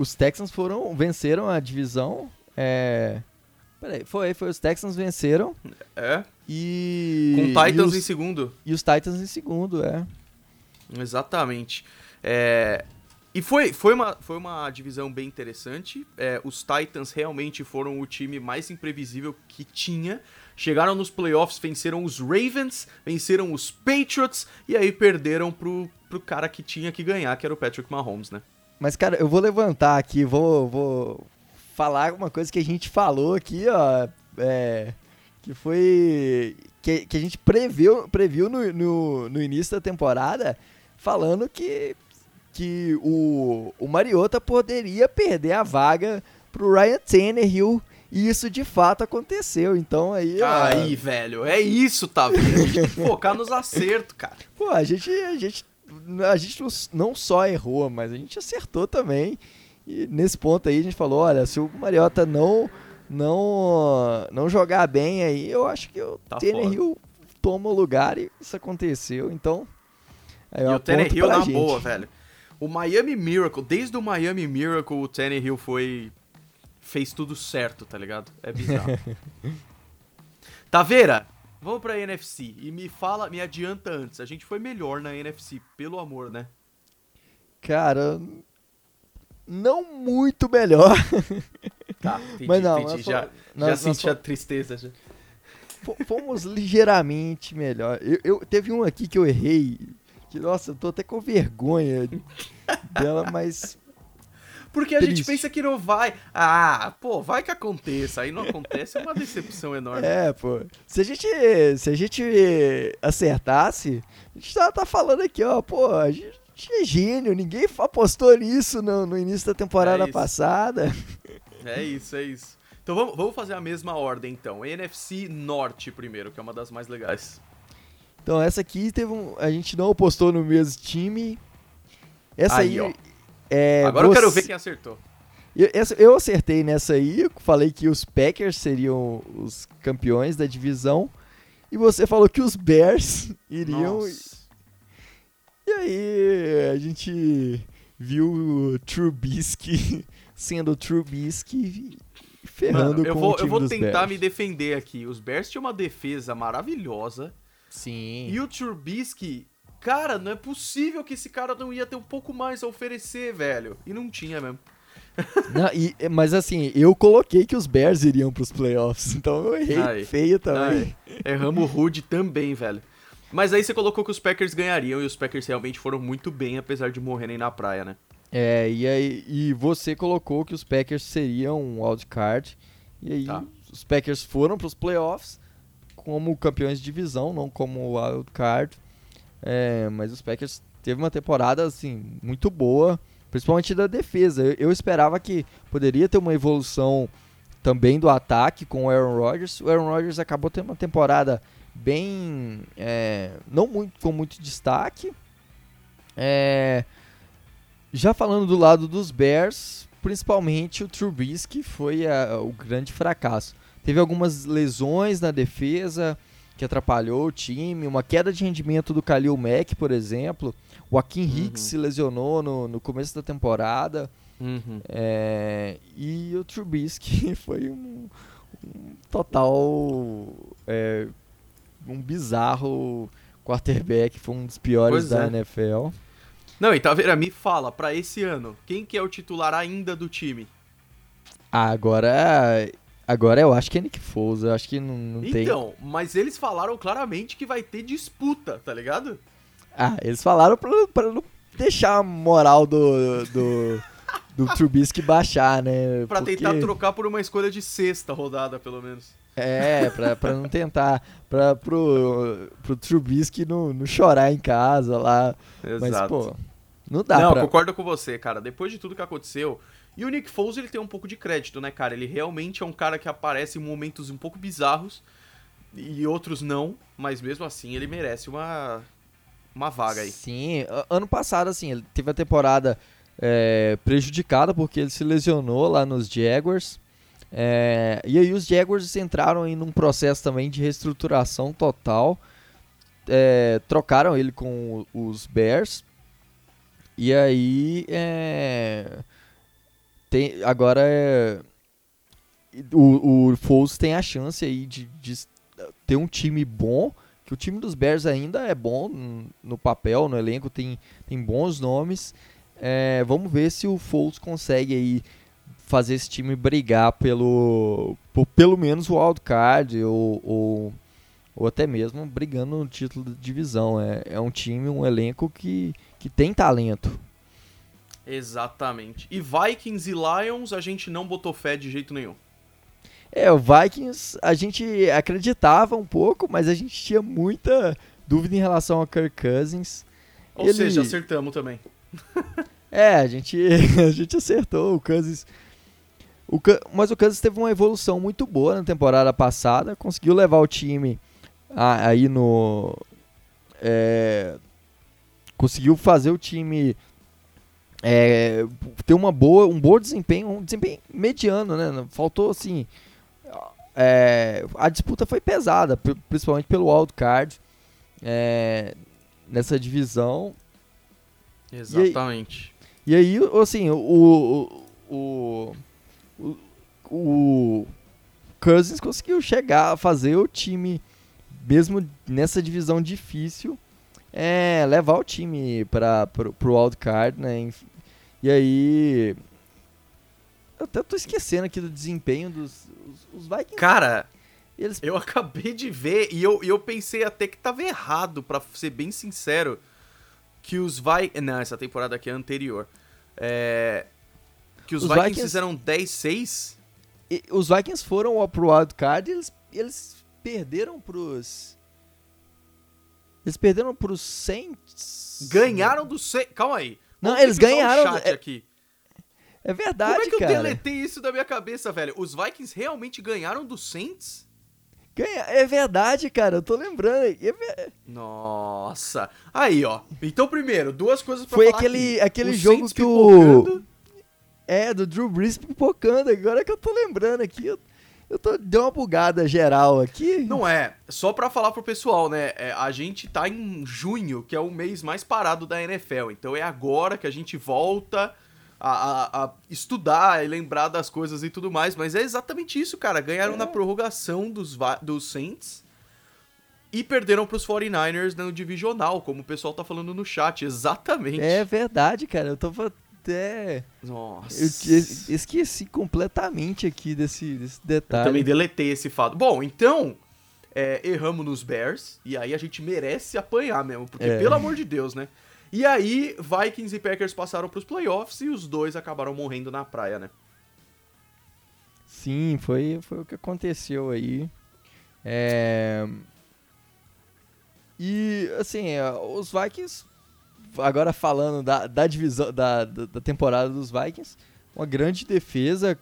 Speaker 2: os Texans foram venceram a divisão. É, peraí, foi, foi os Texans venceram.
Speaker 1: É.
Speaker 2: E
Speaker 1: com Titans
Speaker 2: os,
Speaker 1: em segundo.
Speaker 2: E os Titans em segundo, é.
Speaker 1: Exatamente. É, e foi, foi, uma, foi uma divisão bem interessante. É, os Titans realmente foram o time mais imprevisível que tinha. Chegaram nos playoffs, venceram os Ravens, venceram os Patriots e aí perderam pro, pro cara que tinha que ganhar, que era o Patrick Mahomes, né?
Speaker 2: Mas, cara, eu vou levantar aqui, vou, vou falar uma coisa que a gente falou aqui, ó. É, que foi. Que, que a gente previu, previu no, no, no início da temporada, falando que que o, o Mariota poderia perder a vaga pro Ryan Tannehill e isso de fato aconteceu. Então aí.
Speaker 1: Aí, velho, é isso, tá vendo? A gente tem que focar nos acertos, cara.
Speaker 2: Pô, a gente, a gente, a gente não só errou, mas a gente acertou também. E nesse ponto aí a gente falou: olha, se o Mariota não não não jogar bem aí, eu acho que o tá Tannehill toma o lugar e isso aconteceu. Então.
Speaker 1: e o Tannehill na gente. boa, velho. O Miami Miracle, desde o Miami Miracle, o Tannehill foi. fez tudo certo, tá ligado? É bizarro. Taveira, vamos pra NFC. E me fala, me adianta antes. A gente foi melhor na NFC, pelo amor, né?
Speaker 2: Cara. Não muito melhor.
Speaker 1: Tá, entendi, mas não, entendi. já, nós, já senti a tristeza. Já.
Speaker 2: Fomos ligeiramente melhor. Eu, eu, teve um aqui que eu errei que, nossa, eu tô até com vergonha dela, mas.
Speaker 1: Porque a Triste. gente pensa que não vai. Ah, pô, vai que aconteça. Aí não acontece, é uma decepção enorme.
Speaker 2: É, pô. Se a gente, se a gente acertasse, a gente tá, tá falando aqui, ó, pô, a gente é gênio, ninguém apostou nisso no, no início da temporada é passada.
Speaker 1: É isso, é isso. Então vamos, vamos fazer a mesma ordem, então. NFC Norte primeiro, que é uma das mais legais.
Speaker 2: Então essa aqui teve um, a gente não apostou no mesmo time. Essa aí, aí
Speaker 1: é, Agora você... eu quero ver quem acertou.
Speaker 2: Eu, essa, eu acertei nessa aí, falei que os Packers seriam os campeões da divisão. E você falou que os Bears iriam. Nossa. E aí a gente viu o Trubisky sendo o Trubisky ferrando Mano, eu com
Speaker 1: vou,
Speaker 2: o time
Speaker 1: Eu vou
Speaker 2: tentar
Speaker 1: Bears. me defender aqui. Os Bears tinham uma defesa maravilhosa.
Speaker 2: Sim.
Speaker 1: E o Trubisky, cara, não é possível que esse cara não ia ter um pouco mais a oferecer, velho. E não tinha mesmo.
Speaker 2: Não, e, mas assim, eu coloquei que os Bears iriam pros playoffs, então eu errei Ai. feio também.
Speaker 1: Ai. Erramos rude também, velho. Mas aí você colocou que os Packers ganhariam e os Packers realmente foram muito bem, apesar de morrerem na praia, né?
Speaker 2: É, e aí e você colocou que os Packers seriam um wildcard. E aí tá. os Packers foram pros playoffs como campeões de divisão, não como wild card. É, mas os Packers teve uma temporada assim muito boa, principalmente da defesa. Eu, eu, esperava que poderia ter uma evolução também do ataque com o Aaron Rodgers. O Aaron Rodgers acabou tendo uma temporada bem, é, não muito com muito destaque. É, já falando do lado dos Bears, principalmente o Trubisky foi a, o grande fracasso. Teve algumas lesões na defesa que atrapalhou o time, uma queda de rendimento do Khalil Mack, por exemplo. O Akin uhum. Hicks se lesionou no, no começo da temporada.
Speaker 1: Uhum.
Speaker 2: É, e o Trubisky foi um, um total. É, um bizarro quarterback, foi um dos piores pois da é. NFL.
Speaker 1: Não, e Taveira, me fala, para esse ano, quem que é o titular ainda do time?
Speaker 2: Agora, Agora eu acho que é Nick Foles, eu acho que não, não
Speaker 1: então,
Speaker 2: tem.
Speaker 1: Então, mas eles falaram claramente que vai ter disputa, tá ligado?
Speaker 2: Ah, eles falaram pra, pra não deixar a moral do, do, do Trubisky baixar, né?
Speaker 1: Pra Porque... tentar trocar por uma escolha de sexta rodada, pelo menos.
Speaker 2: É, pra, pra não tentar. Pra, pro, pro Trubisky não, não chorar em casa lá. Exato. Mas, pô, não dá
Speaker 1: Não,
Speaker 2: pra...
Speaker 1: concordo com você, cara. Depois de tudo que aconteceu, e o Nick Foles, ele tem um pouco de crédito, né, cara? Ele realmente é um cara que aparece em momentos um pouco bizarros e outros não, mas mesmo assim ele merece uma, uma vaga aí.
Speaker 2: Sim, ano passado, assim, ele teve a temporada é, prejudicada porque ele se lesionou lá nos Jaguars. É, e aí os Jaguars entraram em um processo também de reestruturação total. É, trocaram ele com os Bears. E aí é, tem, agora é, o, o Foles tem a chance aí de, de ter um time bom, que o time dos Bears ainda é bom no papel, no elenco, tem, tem bons nomes. É, vamos ver se o Foles consegue aí fazer esse time brigar pelo, por pelo menos o wildcard ou, ou, ou até mesmo brigando no título de divisão. É, é um time, um elenco que, que tem talento.
Speaker 1: Exatamente. E Vikings e Lions a gente não botou fé de jeito nenhum.
Speaker 2: É, o Vikings a gente acreditava um pouco, mas a gente tinha muita dúvida em relação ao Kirk Cousins.
Speaker 1: Ou Ele... seja, acertamos também.
Speaker 2: é, a gente, a gente acertou. O Cousins. O, mas o Kansas teve uma evolução muito boa na temporada passada, conseguiu levar o time aí no. É, conseguiu fazer o time é, ter uma boa, um bom desempenho, um desempenho mediano, né? Faltou assim. É, a disputa foi pesada, principalmente pelo wildcard é, nessa divisão.
Speaker 1: Exatamente.
Speaker 2: E aí, e aí assim, o, o, o, o Cousins conseguiu chegar a fazer o time, mesmo nessa divisão difícil, é, levar o time para o wildcard, né? E aí. Eu até tô esquecendo aqui do desempenho dos os, os Vikings.
Speaker 1: Cara, eles... eu acabei de ver e eu, eu pensei até que tava errado, para ser bem sincero. Que os Vikings. Não, essa temporada aqui é anterior. É. Que os, os Vikings, Vikings, fizeram 10-6.
Speaker 2: Os Vikings foram pro wildcard e eles, eles perderam pros. Eles perderam pros Saints.
Speaker 1: Ganharam do Saints. Calma aí.
Speaker 2: Não, eles ganharam.
Speaker 1: Um é... aqui.
Speaker 2: É verdade, cara.
Speaker 1: Como é que
Speaker 2: cara.
Speaker 1: eu deletei isso da minha cabeça, velho? Os Vikings realmente ganharam do Saints?
Speaker 2: Ganha... É verdade, cara. Eu tô lembrando. É...
Speaker 1: Nossa. Aí, ó. Então, primeiro, duas coisas pra
Speaker 2: Foi
Speaker 1: falar
Speaker 2: aquele,
Speaker 1: aqui.
Speaker 2: aquele jogo que o... É, do Drew Brees pipocando. Agora que eu tô lembrando aqui. Eu... Eu tô, deu uma bugada geral aqui.
Speaker 1: Não é. Só pra falar pro pessoal, né? É, a gente tá em junho, que é o mês mais parado da NFL. Então é agora que a gente volta a, a, a estudar e lembrar das coisas e tudo mais. Mas é exatamente isso, cara. Ganharam é. na prorrogação dos, dos Saints e perderam pros 49ers no divisional, como o pessoal tá falando no chat. Exatamente.
Speaker 2: É verdade, cara. Eu tô até.
Speaker 1: Nossa.
Speaker 2: Eu esqueci completamente aqui desse, desse detalhe.
Speaker 1: Eu também deletei esse fato. Bom, então. É, erramos nos Bears. E aí a gente merece apanhar mesmo. Porque, é. pelo amor de Deus, né? E aí, Vikings e Packers passaram pros playoffs e os dois acabaram morrendo na praia, né?
Speaker 2: Sim, foi, foi o que aconteceu aí. É... E, assim, é, os Vikings agora falando da, da divisão da, da temporada dos Vikings, uma grande defesa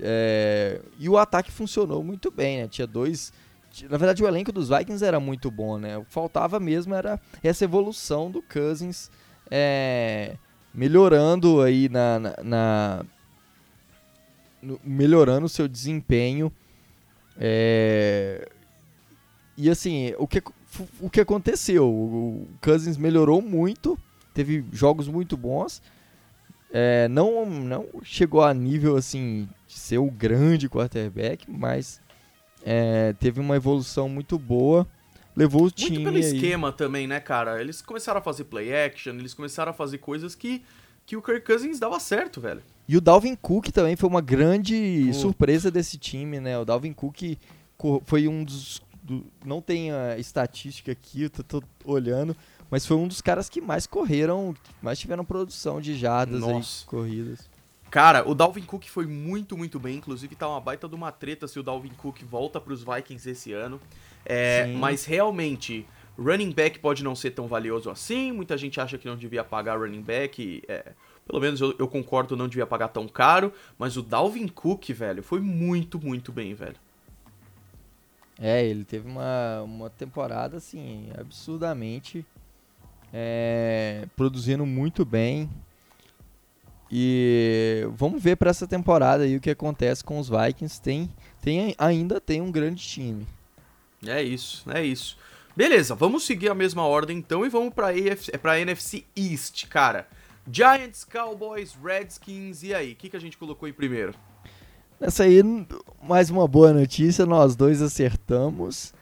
Speaker 2: é, e o ataque funcionou muito bem, né? Tinha dois. Na verdade, o elenco dos Vikings era muito bom, né? O que faltava mesmo era essa evolução do Cousins é, melhorando aí na, na, na no, melhorando o seu desempenho. É, e assim, o que o que aconteceu. O Cousins melhorou muito, teve jogos muito bons. É, não, não chegou a nível assim de ser o grande quarterback, mas é, teve uma evolução muito boa. Levou o muito time.
Speaker 1: Muito
Speaker 2: pelo
Speaker 1: aí. esquema também, né, cara? Eles começaram a fazer play action, eles começaram a fazer coisas que, que o Kirk Cousins dava certo, velho.
Speaker 2: E o Dalvin Cook também foi uma grande surpresa desse time, né? O Dalvin Cook foi um dos do, não tem a estatística aqui, eu tô, tô, olhando, mas foi um dos caras que mais correram, mais tiveram produção de jardas aí, corridas.
Speaker 1: Cara, o Dalvin Cook foi muito, muito bem. Inclusive, tá uma baita de uma treta se o Dalvin Cook volta para os Vikings esse ano. É, mas realmente, running back pode não ser tão valioso assim. Muita gente acha que não devia pagar running back. É, pelo menos eu, eu concordo, não devia pagar tão caro. Mas o Dalvin Cook, velho, foi muito, muito bem, velho.
Speaker 2: É, ele teve uma, uma temporada assim, absurdamente é, produzindo muito bem. E vamos ver para essa temporada aí o que acontece com os Vikings. Tem, tem, ainda tem um grande time.
Speaker 1: É isso, é isso. Beleza, vamos seguir a mesma ordem então e vamos para a NFC East, cara. Giants, Cowboys, Redskins, e aí? O que, que a gente colocou em primeiro?
Speaker 2: Nessa aí, mais uma boa notícia, nós dois acertamos.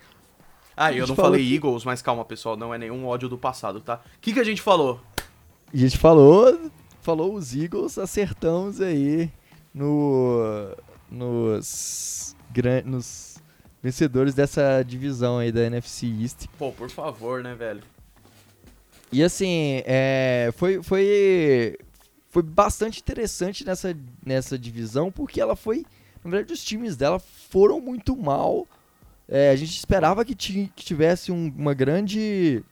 Speaker 1: Ah, eu não falei que... Eagles, mas calma, pessoal, não é nenhum ódio do passado, tá? O que, que a gente falou?
Speaker 2: A gente falou, falou os Eagles, acertamos aí no, nos, nos vencedores dessa divisão aí da NFC East.
Speaker 1: Pô, por favor, né, velho?
Speaker 2: E assim, é, foi, foi, foi bastante interessante nessa, nessa divisão, porque ela foi. Na verdade, os times dela foram muito mal. É, a gente esperava que, que tivesse um, uma grande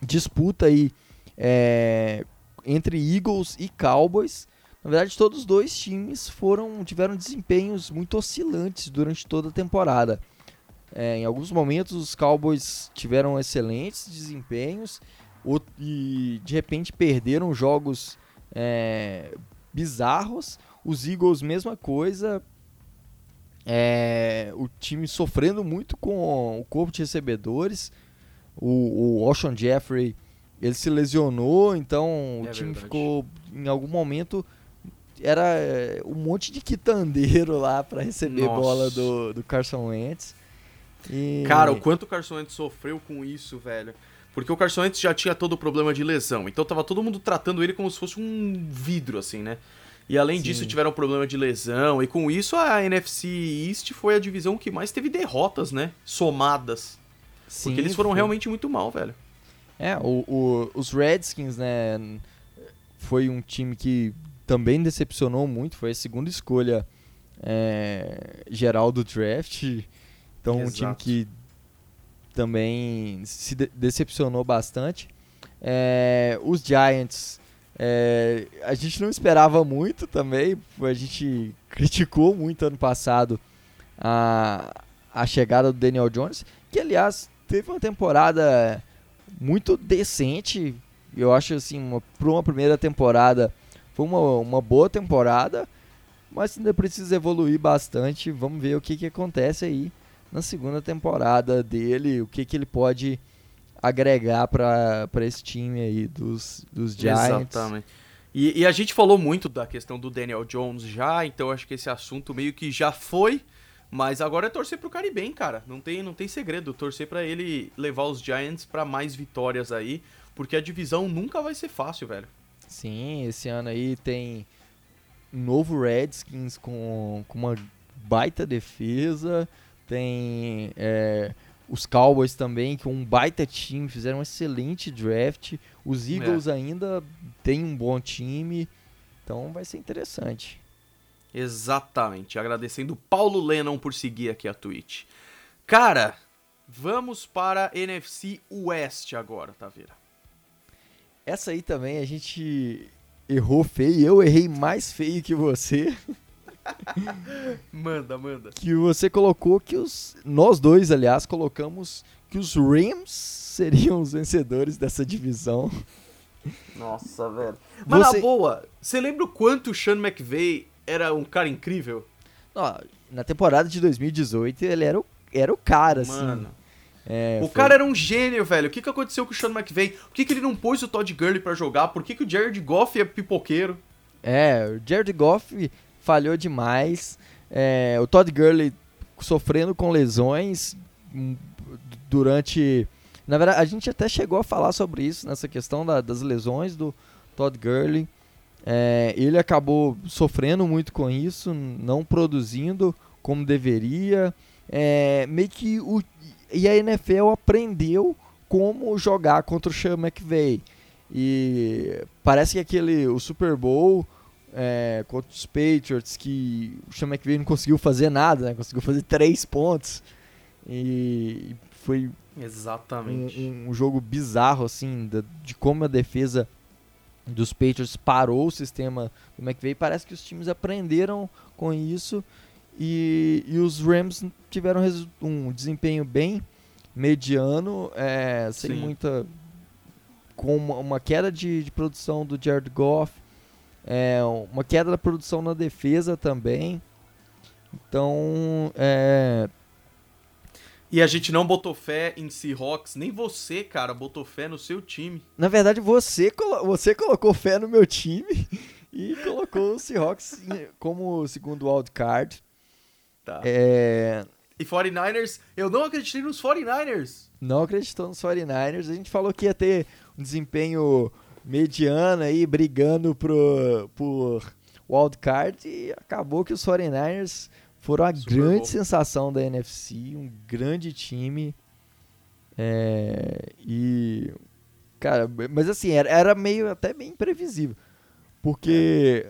Speaker 2: disputa aí é, entre Eagles e Cowboys. Na verdade, todos os dois times foram tiveram desempenhos muito oscilantes durante toda a temporada. É, em alguns momentos, os Cowboys tiveram excelentes desempenhos e de repente perderam jogos é, bizarros. Os Eagles, mesma coisa. É, o time sofrendo muito com o corpo de recebedores. O, o Ocean Jeffrey ele se lesionou, então é o time verdade. ficou em algum momento era é, um monte de quitandeiro lá para receber Nossa. bola do, do Carson Wentz.
Speaker 1: E... Cara, o quanto o Carson Wentz sofreu com isso, velho. Porque o Carson Wentz já tinha todo o problema de lesão. Então tava todo mundo tratando ele como se fosse um vidro, assim, né? E além Sim. disso, tiveram problema de lesão. E com isso, a NFC East foi a divisão que mais teve derrotas, né? Somadas. Sim, Porque eles foram foi. realmente muito mal, velho.
Speaker 2: É, o, o, os Redskins, né? Foi um time que também decepcionou muito. Foi a segunda escolha é, geral do draft. Então, Exato. um time que também se de decepcionou bastante. É, os Giants, é, a gente não esperava muito também, a gente criticou muito ano passado a, a chegada do Daniel Jones, que aliás teve uma temporada muito decente, eu acho assim, para uma primeira temporada foi uma, uma boa temporada, mas ainda precisa evoluir bastante, vamos ver o que, que acontece aí na segunda temporada dele, o que, que ele pode agregar para esse time aí dos, dos Giants.
Speaker 1: Exatamente. E, e, a gente falou muito da questão do Daniel Jones já, então acho que esse assunto meio que já foi, mas agora é torcer pro Caribe, cara. Não tem, não tem segredo, torcer para ele levar os Giants para mais vitórias aí, porque a divisão nunca vai ser fácil, velho.
Speaker 2: Sim, esse ano aí tem novo Redskins com, com uma baita defesa, tem é, os Cowboys também, que é um baita time, fizeram um excelente draft. Os Eagles é. ainda têm um bom time, então vai ser interessante.
Speaker 1: Exatamente. Agradecendo Paulo Lennon por seguir aqui a Twitch. Cara, vamos para NFC West agora, Taveira.
Speaker 2: Essa aí também a gente errou feio. Eu errei mais feio que você.
Speaker 1: manda, manda.
Speaker 2: Que você colocou que os. Nós dois, aliás, colocamos que os Rams seriam os vencedores dessa divisão.
Speaker 1: Nossa, velho. Mas você... na boa, você lembra o quanto o Sean McVay era um cara incrível?
Speaker 2: Não, na temporada de 2018 ele era o, era o cara, assim. Mano. assim.
Speaker 1: É, o foi... cara era um gênio, velho. O que, que aconteceu com o Sean McVay? Por que, que ele não pôs o Todd Gurley para jogar? Por que, que o Jared Goff é pipoqueiro?
Speaker 2: É, o Jared Goff falhou demais. É, o Todd Gurley sofrendo com lesões hum, durante. Na verdade, a gente até chegou a falar sobre isso, nessa questão da, das lesões do Todd Gurley. É, ele acabou sofrendo muito com isso, não produzindo como deveria. É, meio que o, e a NFL aprendeu como jogar contra o Sean McVay. E parece que aquele o Super Bowl é, contra os Patriots, que o Sean McVay não conseguiu fazer nada, né? conseguiu fazer três pontos. E foi
Speaker 1: Exatamente.
Speaker 2: Um, um jogo bizarro, assim, de, de, como a defesa dos Patriots parou o sistema do McVay. Parece que os times aprenderam com isso e, e os Rams tiveram um desempenho bem mediano, é, sem Sim. muita. com uma, uma queda de, de produção do Jared Goff é, uma queda da produção na defesa também. Então, é...
Speaker 1: E a gente não botou fé em Seahawks, nem você, cara, botou fé no seu time.
Speaker 2: Na verdade, você, colo você colocou fé no meu time e colocou o Seahawks como segundo wildcard.
Speaker 1: Tá.
Speaker 2: É...
Speaker 1: E 49ers, eu não acreditei nos 49ers.
Speaker 2: Não acreditou nos 49ers. A gente falou que ia ter um desempenho mediano aí, brigando pro, por wildcard e acabou que os 49ers foram a Super grande sensação da NFC, um grande time. É, e. Cara, mas assim, era, era meio até meio imprevisível. Porque.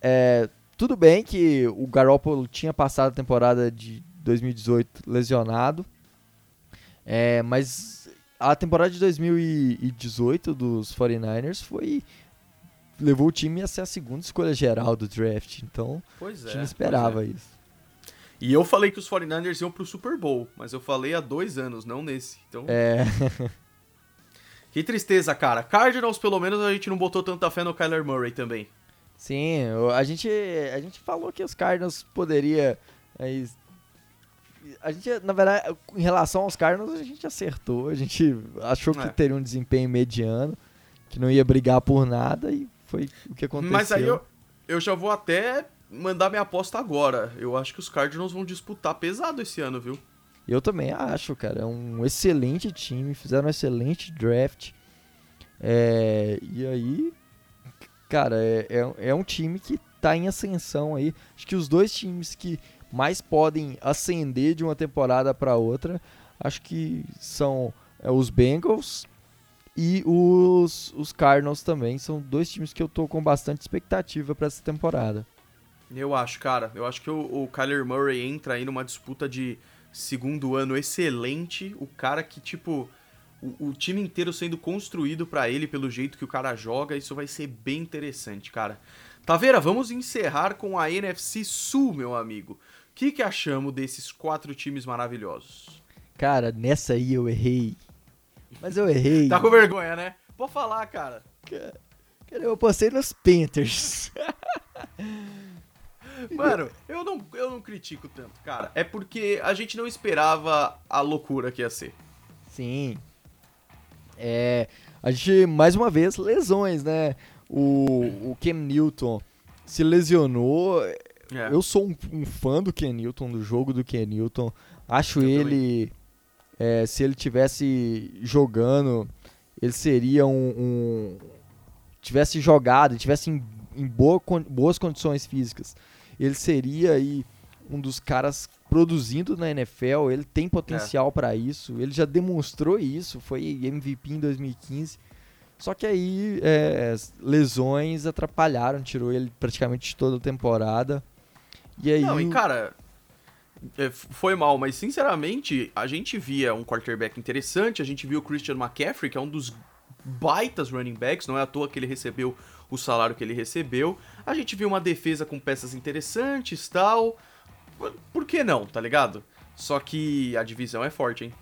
Speaker 2: É, tudo bem que o Garoppolo tinha passado a temporada de 2018 lesionado. É, mas a temporada de 2018 dos 49ers foi levou o time a ser a segunda escolha geral do draft. Então,
Speaker 1: pois
Speaker 2: é, o time esperava
Speaker 1: é.
Speaker 2: isso.
Speaker 1: E eu falei que os 49ers iam pro Super Bowl, mas eu falei há dois anos, não nesse. Então.
Speaker 2: É.
Speaker 1: que tristeza, cara. Cardinals, pelo menos, a gente não botou tanta fé no Kyler Murray também.
Speaker 2: Sim, a gente, a gente falou que os Cardinals poderia. A gente, na verdade, em relação aos Cardinals, a gente acertou. A gente achou que é. teria um desempenho mediano, que não ia brigar por nada e foi o que aconteceu.
Speaker 1: Mas aí eu, eu já vou até mandar minha aposta agora. Eu acho que os Cardinals vão disputar pesado esse ano, viu?
Speaker 2: Eu também acho, cara. É um excelente time, fizeram um excelente draft. É, e aí, cara, é, é, é, um time que tá em ascensão aí. Acho que os dois times que mais podem ascender de uma temporada para outra, acho que são é, os Bengals e os, os Cardinals também. São dois times que eu tô com bastante expectativa para essa temporada.
Speaker 1: Eu acho, cara. Eu acho que o, o Kyler Murray entra aí numa disputa de segundo ano excelente. O cara que, tipo, o, o time inteiro sendo construído para ele pelo jeito que o cara joga. Isso vai ser bem interessante, cara. Taveira, vamos encerrar com a NFC Sul, meu amigo. O que, que achamos desses quatro times maravilhosos?
Speaker 2: Cara, nessa aí eu errei. Mas eu errei.
Speaker 1: tá com vergonha, né? Pode falar, cara.
Speaker 2: Cara, eu postei nos Panthers.
Speaker 1: Mano, eu não, eu não critico tanto, cara. É porque a gente não esperava a loucura que ia ser.
Speaker 2: Sim. É. A gente, mais uma vez, lesões, né? O, o Cam Newton se lesionou. É. Eu sou um, um, fã do Ken Newton, do jogo do Ken Newton. Acho eu ele. É, se ele tivesse jogando, ele seria um. um tivesse jogado, tivesse em, em boa, boas condições físicas ele seria aí um dos caras produzindo na NFL, ele tem potencial é. para isso, ele já demonstrou isso, foi MVP em 2015. Só que aí é, lesões atrapalharam, tirou ele praticamente toda a temporada. E aí.
Speaker 1: Não, e cara, é, foi mal, mas sinceramente, a gente via um quarterback interessante, a gente viu o Christian McCaffrey, que é um dos baitas running backs, não é à toa que ele recebeu o salário que ele recebeu. A gente viu uma defesa com peças interessantes tal. Por que não, tá ligado? Só que a divisão é forte, hein?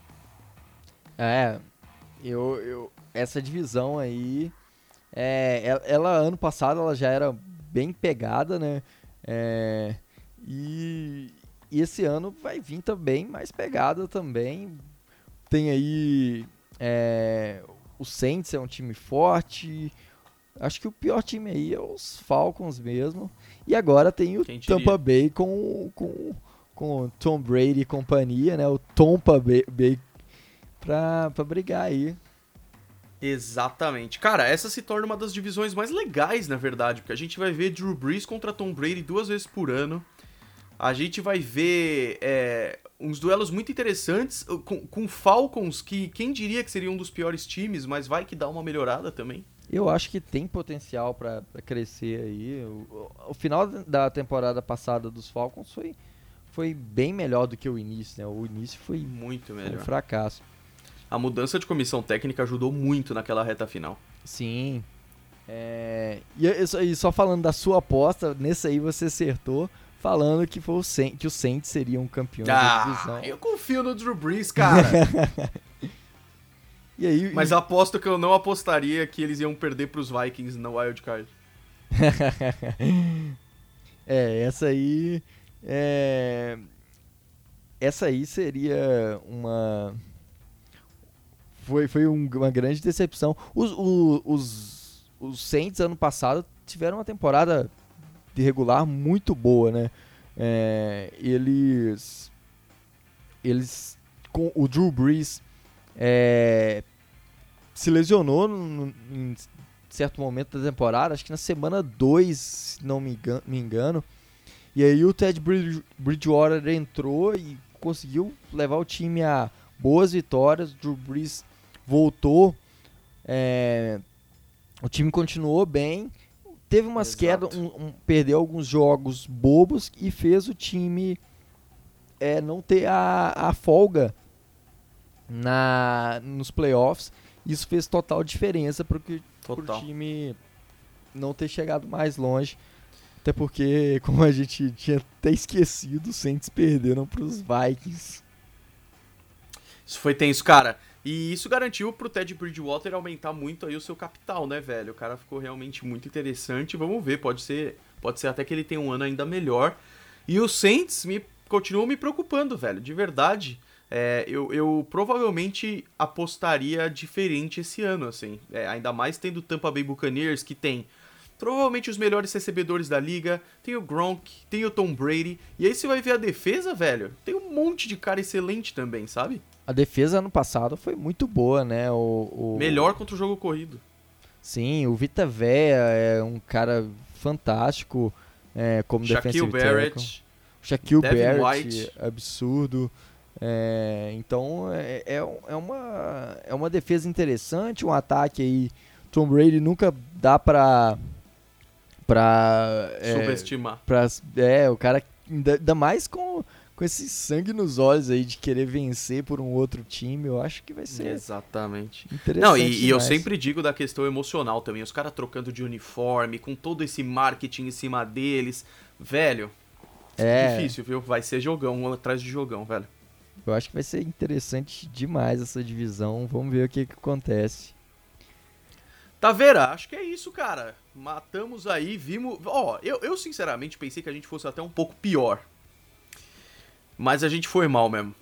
Speaker 2: É, eu, eu essa divisão aí, é, ela ano passado ela já era bem pegada, né? É, e, e esse ano vai vir também mais pegada também. Tem aí é, o Saints é um time forte. Acho que o pior time aí é os Falcons mesmo. E agora tem o Tampa Bay com, com, com Tom Brady e companhia, né? O Tampa Bay, Bay pra, pra brigar aí.
Speaker 1: Exatamente. Cara, essa se torna uma das divisões mais legais, na verdade, porque a gente vai ver Drew Brees contra Tom Brady duas vezes por ano. A gente vai ver é, uns duelos muito interessantes uh, com, com Falcons, que quem diria que seria um dos piores times, mas vai que dá uma melhorada também.
Speaker 2: Eu acho que tem potencial para crescer aí. O, o, final da temporada passada dos Falcons foi, foi bem melhor do que o início, né? O início foi
Speaker 1: muito melhor.
Speaker 2: um fracasso.
Speaker 1: A mudança de comissão técnica ajudou muito naquela reta final.
Speaker 2: Sim. É, e, e, só falando da sua aposta, nesse aí você acertou falando que, foi o Saint, que o Saints seria um campeão ah, da divisão.
Speaker 1: Eu confio no Drew Brees, cara.
Speaker 2: e aí,
Speaker 1: Mas
Speaker 2: e...
Speaker 1: aposto que eu não apostaria que eles iam perder para os Vikings na Wild Card.
Speaker 2: é, essa aí é... essa aí seria uma. Foi, foi um, uma grande decepção. Os, os, os, os Saints ano passado tiveram uma temporada regular muito boa, né? É, eles. Eles. Com o Drew Brees é, se lesionou no, em certo momento da temporada, acho que na semana 2, se não me engano, me engano. E aí o Ted Bridgewater entrou e conseguiu levar o time a boas vitórias. Drew Brees voltou, é, o time continuou bem. Teve umas Exato. quedas, um, um, perdeu alguns jogos bobos e fez o time é, não ter a, a folga na, nos playoffs. Isso fez total diferença para o time não ter chegado mais longe. Até porque, como a gente tinha até esquecido, os Saints perderam para os Vikings.
Speaker 1: Isso foi tenso, cara. E isso garantiu pro Ted Bridgewater aumentar muito aí o seu capital, né, velho? O cara ficou realmente muito interessante. Vamos ver, pode ser, pode ser até que ele tenha um ano ainda melhor. E os Saints me continuam me preocupando, velho, de verdade. É, eu, eu, provavelmente apostaria diferente esse ano, assim. É, ainda mais tendo Tampa Bay Buccaneers, que tem provavelmente os melhores recebedores da liga, tem o Gronk, tem o Tom Brady. E aí você vai ver a defesa, velho, tem um monte de cara excelente também, sabe?
Speaker 2: A defesa ano passado foi muito boa, né? O, o...
Speaker 1: Melhor contra o jogo corrido.
Speaker 2: Sim, o Vita Vea é um cara fantástico é, como Shaquille defensive Barrett, tackle. Shaquille Devin Barrett, White. absurdo. É, então é, é, é, uma, é uma defesa interessante, um ataque aí. Tom Brady nunca dá pra. Pra
Speaker 1: é, subestimar.
Speaker 2: Pra, é, o cara. Ainda mais com, com esse sangue nos olhos aí de querer vencer por um outro time, eu acho que vai ser.
Speaker 1: Exatamente. Interessante. Não, e, e eu sempre digo da questão emocional também. Os caras trocando de uniforme, com todo esse marketing em cima deles. Velho. É. Difícil, viu? Vai ser jogão, um atrás de jogão, velho.
Speaker 2: Eu acho que vai ser interessante demais essa divisão. Vamos ver o que, que acontece.
Speaker 1: Taveira, acho que é isso, cara. Matamos aí, vimos. Ó, oh, eu, eu sinceramente pensei que a gente fosse até um pouco pior. Mas a gente foi mal mesmo.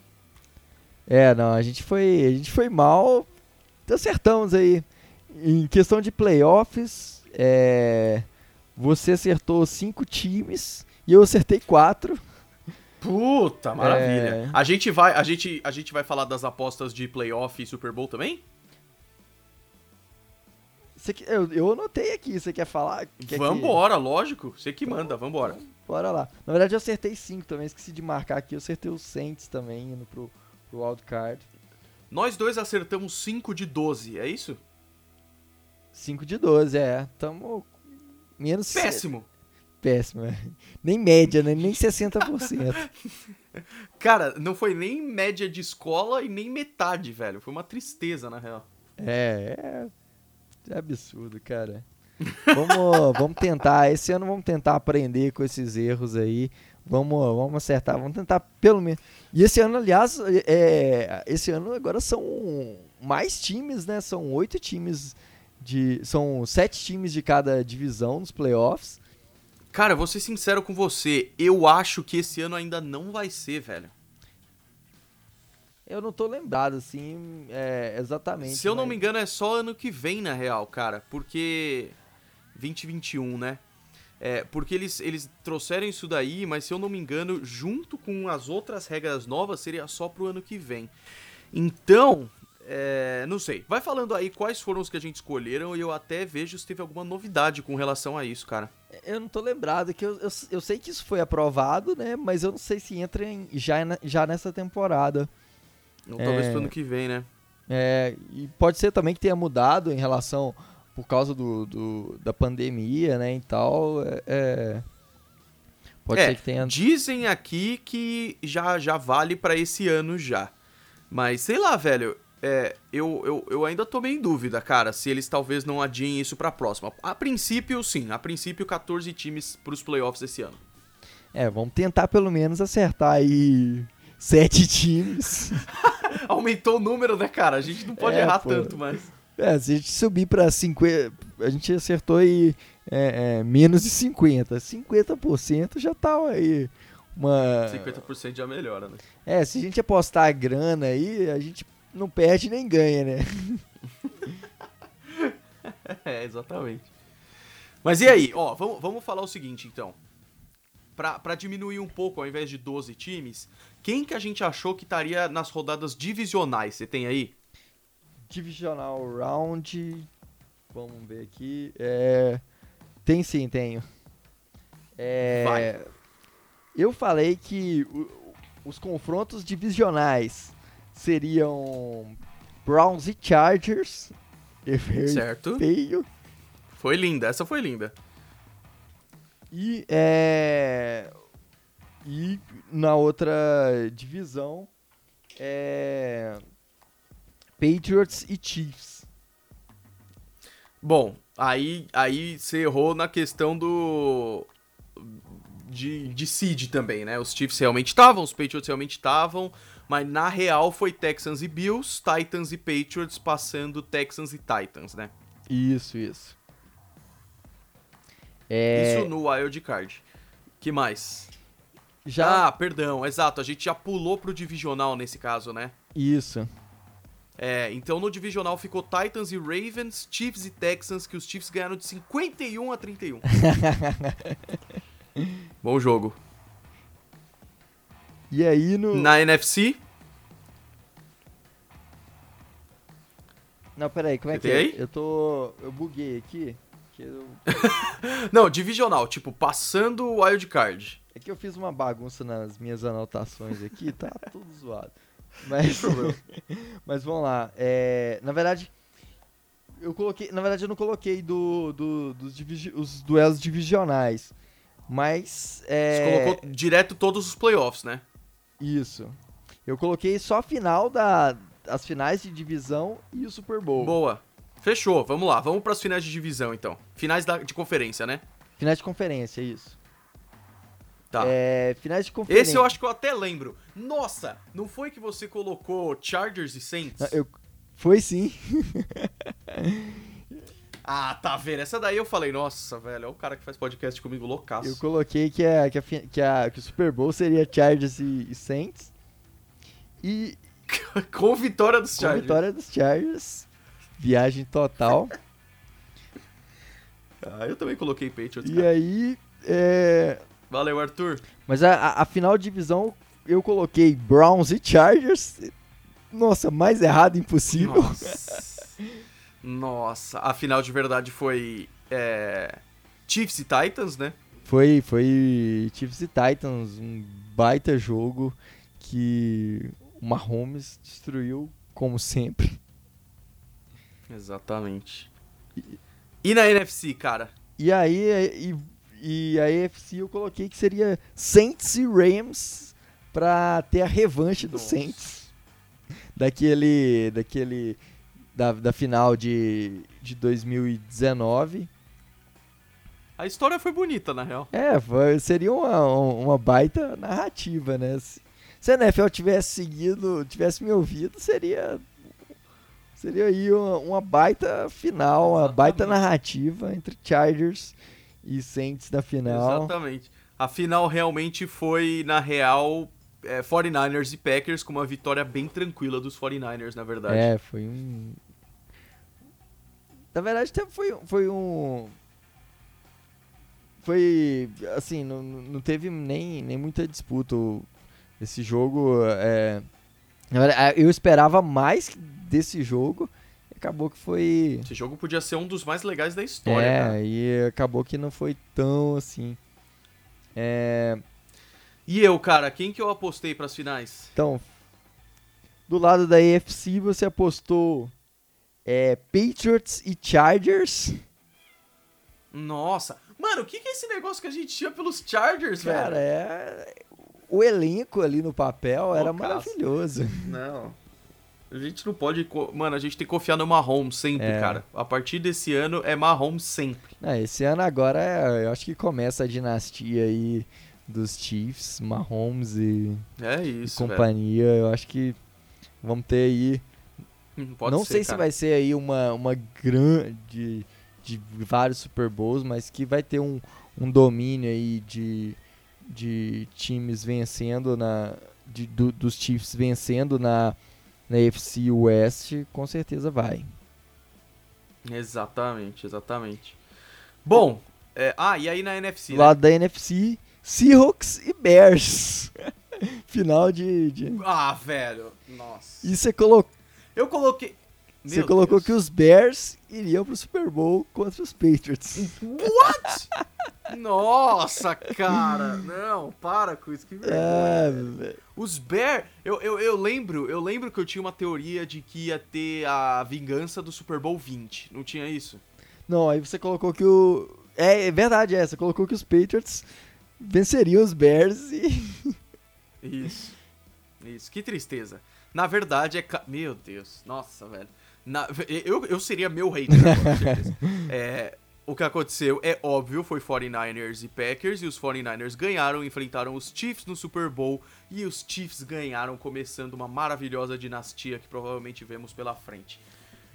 Speaker 2: É, não, a gente foi, a gente foi mal. Acertamos aí. Em questão de playoffs, é, você acertou cinco times e eu acertei quatro.
Speaker 1: Puta, maravilha. É... A gente vai, a gente, a gente vai falar das apostas de playoff e Super Bowl também?
Speaker 2: Você, eu, eu anotei aqui, você quer falar? Quer
Speaker 1: vambora, que... lógico. Você que então, manda, vambora.
Speaker 2: Bora lá. Na verdade eu acertei 5 também, esqueci de marcar aqui. Eu acertei os Saints também, indo pro, pro wildcard.
Speaker 1: Nós dois acertamos 5 de 12, é isso?
Speaker 2: 5 de 12, é. Tamo menos...
Speaker 1: Péssimo
Speaker 2: péssima. Nem média, né? Nem 60%.
Speaker 1: Cara, não foi nem média de escola e nem metade, velho. Foi uma tristeza, na real.
Speaker 2: É, é, é absurdo, cara. vamos, vamos tentar, esse ano vamos tentar aprender com esses erros aí. Vamos, vamos acertar, vamos tentar pelo menos. E esse ano, aliás, é, esse ano agora são mais times, né? São oito times de. São sete times de cada divisão nos playoffs.
Speaker 1: Cara, vou ser sincero com você, eu acho que esse ano ainda não vai ser, velho.
Speaker 2: Eu não tô lembrado, assim, é, exatamente.
Speaker 1: Se eu mas... não me engano, é só ano que vem, na real, cara. Porque. 2021, né? É, porque eles, eles trouxeram isso daí, mas se eu não me engano, junto com as outras regras novas, seria só pro ano que vem. Então, é, não sei. Vai falando aí quais foram os que a gente escolheram e eu até vejo se teve alguma novidade com relação a isso, cara.
Speaker 2: Eu não tô lembrado, que eu, eu, eu sei que isso foi aprovado, né? Mas eu não sei se entra em, já, já nessa temporada.
Speaker 1: Não, talvez é, pro ano que vem, né?
Speaker 2: É, e pode ser também que tenha mudado em relação por causa do, do da pandemia, né, e tal. É, é
Speaker 1: pode é, ser que tenha. Dizem aqui que já já vale para esse ano já. Mas sei lá, velho é, eu, eu, eu ainda tô meio em dúvida, cara, se eles talvez não adiem isso pra próxima. A princípio, sim. A princípio, 14 times pros playoffs esse ano.
Speaker 2: É, vamos tentar pelo menos acertar aí sete times.
Speaker 1: Aumentou o número, né, cara? A gente não pode é, errar pô. tanto, mas...
Speaker 2: É, se a gente subir pra 50... A gente acertou aí é, é, menos de 50. 50% já tá aí uma
Speaker 1: 50% já melhora, né?
Speaker 2: É, se a gente apostar a grana aí, a gente não perde nem ganha, né?
Speaker 1: é, exatamente. Mas e aí, ó, vamos, vamos falar o seguinte então. Pra, pra diminuir um pouco, ao invés de 12 times, quem que a gente achou que estaria nas rodadas divisionais? Você tem aí?
Speaker 2: Divisional Round. Vamos ver aqui. É... Tem sim, tenho. É...
Speaker 1: Vai.
Speaker 2: Eu falei que os confrontos divisionais seriam Browns e Chargers. Errei
Speaker 1: Certo.
Speaker 2: feio.
Speaker 1: Foi linda, essa foi linda.
Speaker 2: E, é... e na outra divisão é Patriots e Chiefs.
Speaker 1: Bom, aí, aí você errou na questão do. De, de seed também, né? Os Chiefs realmente estavam, os Patriots realmente estavam, mas na real foi Texans e Bills, Titans e Patriots passando Texans e Titans, né?
Speaker 2: Isso, isso. É,
Speaker 1: Isso no Wild Card. Que mais?
Speaker 2: já
Speaker 1: Ah, perdão, exato, a gente já pulou pro divisional nesse caso, né?
Speaker 2: isso.
Speaker 1: É, então no divisional ficou Titans e Ravens, Chiefs e Texans, que os Chiefs ganharam de 51 a 31. Bom jogo.
Speaker 2: E aí no
Speaker 1: Na NFC,
Speaker 2: Não, peraí, como é
Speaker 1: Você
Speaker 2: que é? Eu tô eu buguei aqui. Que eu...
Speaker 1: não, divisional, tipo, passando o Wild Card.
Speaker 2: É que eu fiz uma bagunça nas minhas anotações aqui, tá tudo zoado. Mas, mas vamos lá. É, na verdade, eu coloquei. Na verdade, eu não coloquei do, do- dos os duelos divisionais. Mas.
Speaker 1: Você
Speaker 2: É,
Speaker 1: colocou direto todos os playoffs, né?
Speaker 2: Isso. Eu coloquei só a final da. As finais de divisão e o Super Bowl.
Speaker 1: Boa. Fechou, vamos lá, vamos pras finais de divisão então. Finais da- de conferência, né?
Speaker 2: Finais de conferência, isso.
Speaker 1: Tá.
Speaker 2: É, finais de conferência.
Speaker 1: Esse eu acho que eu até lembro. Nossa, não foi que você colocou Chargers e Saints?
Speaker 2: Eu- Foi sim.
Speaker 1: Ah, tá vendo? Essa daí eu falei, nossa, velho, é o cara que faz podcast comigo loucaço.
Speaker 2: Eu coloquei que, a, que, a, que, a, que o Super Bowl seria Chargers e, e Saints. E
Speaker 1: Com vitória dos
Speaker 2: com
Speaker 1: Chargers.
Speaker 2: vitória dos Chargers. Viagem total.
Speaker 1: Ah, eu também coloquei Patriots,
Speaker 2: e
Speaker 1: cara.
Speaker 2: aí. é,
Speaker 1: Valeu, Arthur.
Speaker 2: Mas a, a, a final de divisão eu coloquei Browns e Chargers. Nossa, mais errado impossível.
Speaker 1: Nossa. Nossa, a final de verdade foi é, Chiefs e Titans, né?
Speaker 2: Foi, foi Chiefs e Titans, um baita jogo que o Mahomes destruiu, como sempre.
Speaker 1: Exatamente. E na NFC, cara?
Speaker 2: E aí, e, e a AFC eu coloquei que seria Saints e Rams pra ter a revanche
Speaker 1: Nossa.
Speaker 2: Saints. Daquele, daquele, da, da final de, de 2019.
Speaker 1: A história foi bonita, na real.
Speaker 2: É, foi- seria uma, uma baita narrativa, né? Se, se a NFL tivesse seguido, tivesse me ouvido, seria seria aí uma, uma baita final, uma baita narrativa entre Chargers e Saints da final.
Speaker 1: Exatamente. A final realmente foi, na real, é, 49ers e Packers, com uma vitória bem tranquila dos 49ers, na verdade.
Speaker 2: É, foi um. Na verdade, até foi, foi um. Foi. Assim, não, não teve nem, nem muita disputa. Esse jogo. É... Eu esperava mais desse jogo. Acabou que foi.
Speaker 1: Esse jogo podia ser um dos mais legais da história, cara.
Speaker 2: É, e acabou que não foi tão assim. É,
Speaker 1: E eu, cara, quem que eu apostei pras finais?
Speaker 2: Então, do lado da AFC você apostou é, Patriots e Chargers.
Speaker 1: Nossa. Mano, o que, que é esse negócio que a gente tinha pelos Chargers,
Speaker 2: Cara,
Speaker 1: velho?
Speaker 2: é... o elenco ali no papel era maravilhoso.
Speaker 1: Não. A gente não pode. Mano, a gente tem que confiar no Mahomes sempre,
Speaker 2: É.
Speaker 1: cara. A partir desse ano é Mahomes sempre.
Speaker 2: Ah, esse ano agora é- eu acho que começa a dinastia aí dos Chiefs, Mahomes e,
Speaker 1: É
Speaker 2: e
Speaker 1: isso, velho.
Speaker 2: companhia. Eu acho que vamos ter aí
Speaker 1: Hum, Pode
Speaker 2: não
Speaker 1: ser,
Speaker 2: sei se
Speaker 1: cara.
Speaker 2: vai ser aí uma, uma grande de vários Super Bowls, mas que vai ter um, um domínio aí de, de times vencendo na. De, do, dos Chiefs vencendo na, na FC West, com certeza vai.
Speaker 1: Exatamente, exatamente. Bom, é, ah, e aí na NFC?
Speaker 2: Né? Lado da NFC, Seahawks e Bears. Final de, de,
Speaker 1: Ah, velho. Nossa.
Speaker 2: E você colocou.
Speaker 1: Eu coloquei.
Speaker 2: Você colocou Deus. que os Bears iriam pro Super Bowl contra os Patriots.
Speaker 1: What? Nossa, cara. Não, para com isso. Que vergonha. É, os Bears. Eu, eu, eu lembro, eu lembro que eu tinha uma teoria de que ia ter a vingança do Super Bowl 20. Não tinha isso?
Speaker 2: Não, aí você colocou que o. É, é verdade, é. Você colocou que os Patriots venceriam os Bears e.
Speaker 1: Isso. Isso. Que tristeza. Na verdade, é. Meu Deus. Nossa, velho. Na... Eu, eu seria meu hater é, o que aconteceu é óbvio, foi 49ers e Packers, e os 49ers ganharam, enfrentaram os Chiefs no Super Bowl, e os Chiefs ganharam, começando uma maravilhosa dinastia que provavelmente vemos pela frente.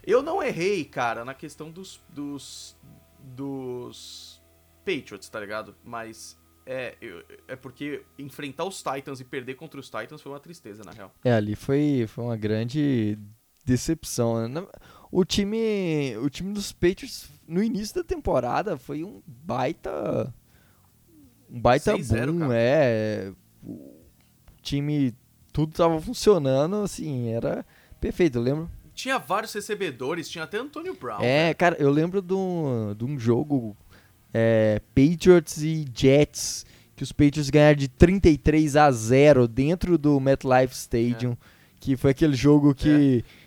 Speaker 1: Eu não errei, cara, na questão dos, dos, dos Patriots, tá ligado? Mas é, é porque enfrentar os Titans e perder contra os Titans foi uma tristeza, na real.
Speaker 2: É, ali foi, foi uma grande decepção. Né? O time, o time dos Patriots no início da temporada foi um baita um baita boom, cara. é. O time tudo tava funcionando, assim, era perfeito, eu lembro.
Speaker 1: Tinha vários recebedores, tinha até Antônio Brown.
Speaker 2: É, né? cara, eu lembro de um, de um jogo é, Patriots e Jets, que os Patriots ganharam de 33 a 0 dentro do MetLife Stadium, é. que foi aquele jogo que é.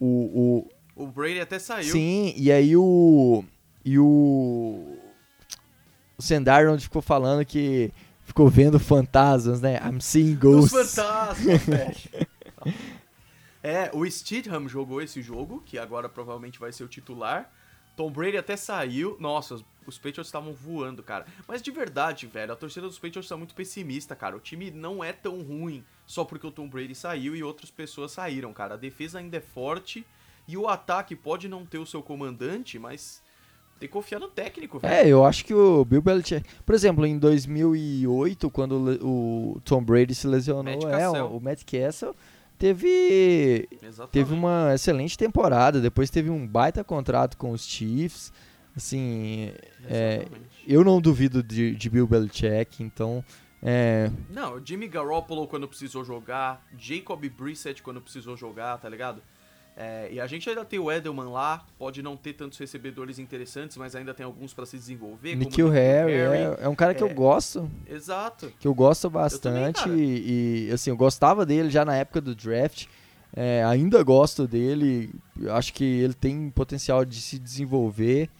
Speaker 2: O,
Speaker 1: o, o Brady até saiu.
Speaker 2: Sim, e aí o e o o Sendarnold ficou falando que ficou vendo fantasmas, né? I'm seeing ghosts.
Speaker 1: Os fantasmas, velho. é, o Steedham jogou esse jogo, que agora provavelmente vai ser o titular. Tom Brady até saiu. Nossa, os Patriots estavam voando, cara. Mas de verdade, velho, a torcida dos Patriots tá muito pessimista, cara. O time não é tão ruim só porque o Tom Brady saiu e outras pessoas saíram, cara. A defesa ainda é forte e o ataque pode não ter o seu comandante, mas tem que confiar no técnico, velho.
Speaker 2: É, eu acho que o Bill Belichick... Por exemplo, em 2008, quando o Tom Brady se lesionou, Matt é, o Matt Castle teve teve uma excelente temporada, depois teve um baita contrato com os Chiefs. Assim, é, eu não duvido de, de Bill Belichick, então é...
Speaker 1: Não, Jimmy Garoppolo quando precisou jogar, Jacob Brissett quando precisou jogar, tá ligado? É, e a gente ainda tem o Edelman lá, pode não ter tantos recebedores interessantes, mas ainda tem alguns para se desenvolver.
Speaker 2: Nikhil Harry, Harry é, é, um cara que é, eu gosto.
Speaker 1: Exato.
Speaker 2: Que eu gosto bastante eu também, e, assim, eu gostava dele já na época do draft. É, ainda gosto dele, acho que ele tem potencial de se desenvolver.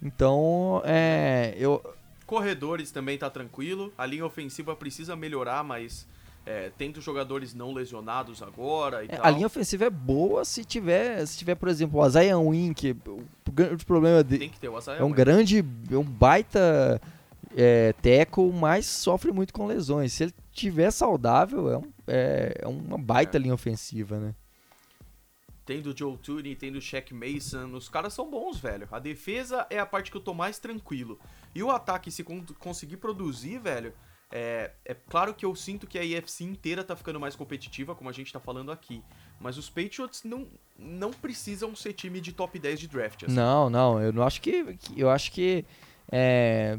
Speaker 2: Então, é, eu...
Speaker 1: Corredores também tá tranquilo. A linha ofensiva precisa melhorar, mas é, tendo jogadores não lesionados agora
Speaker 2: é. A linha ofensiva é boa se tiver, se tiver por exemplo, o Isaiah Wink. O grande problema dele
Speaker 1: Tem que ter o
Speaker 2: é um grande, é um baita é, teco, mas sofre muito com lesões. Se ele tiver saudável, é, um, é, é uma baita é. linha ofensiva, né?
Speaker 1: Tem do Joe Tooney, tem do Shaq Mason, os caras são bons, velho. A defesa é a parte que eu tô mais tranquilo. E o ataque, se conseguir produzir, velho, é, é, claro que eu sinto que a IFC inteira tá ficando mais competitiva, como a gente tá falando aqui. Mas os Patriots não, não precisam ser time de top 10 de draft.
Speaker 2: Assim. Não, não, eu não acho que. Eu acho que. É,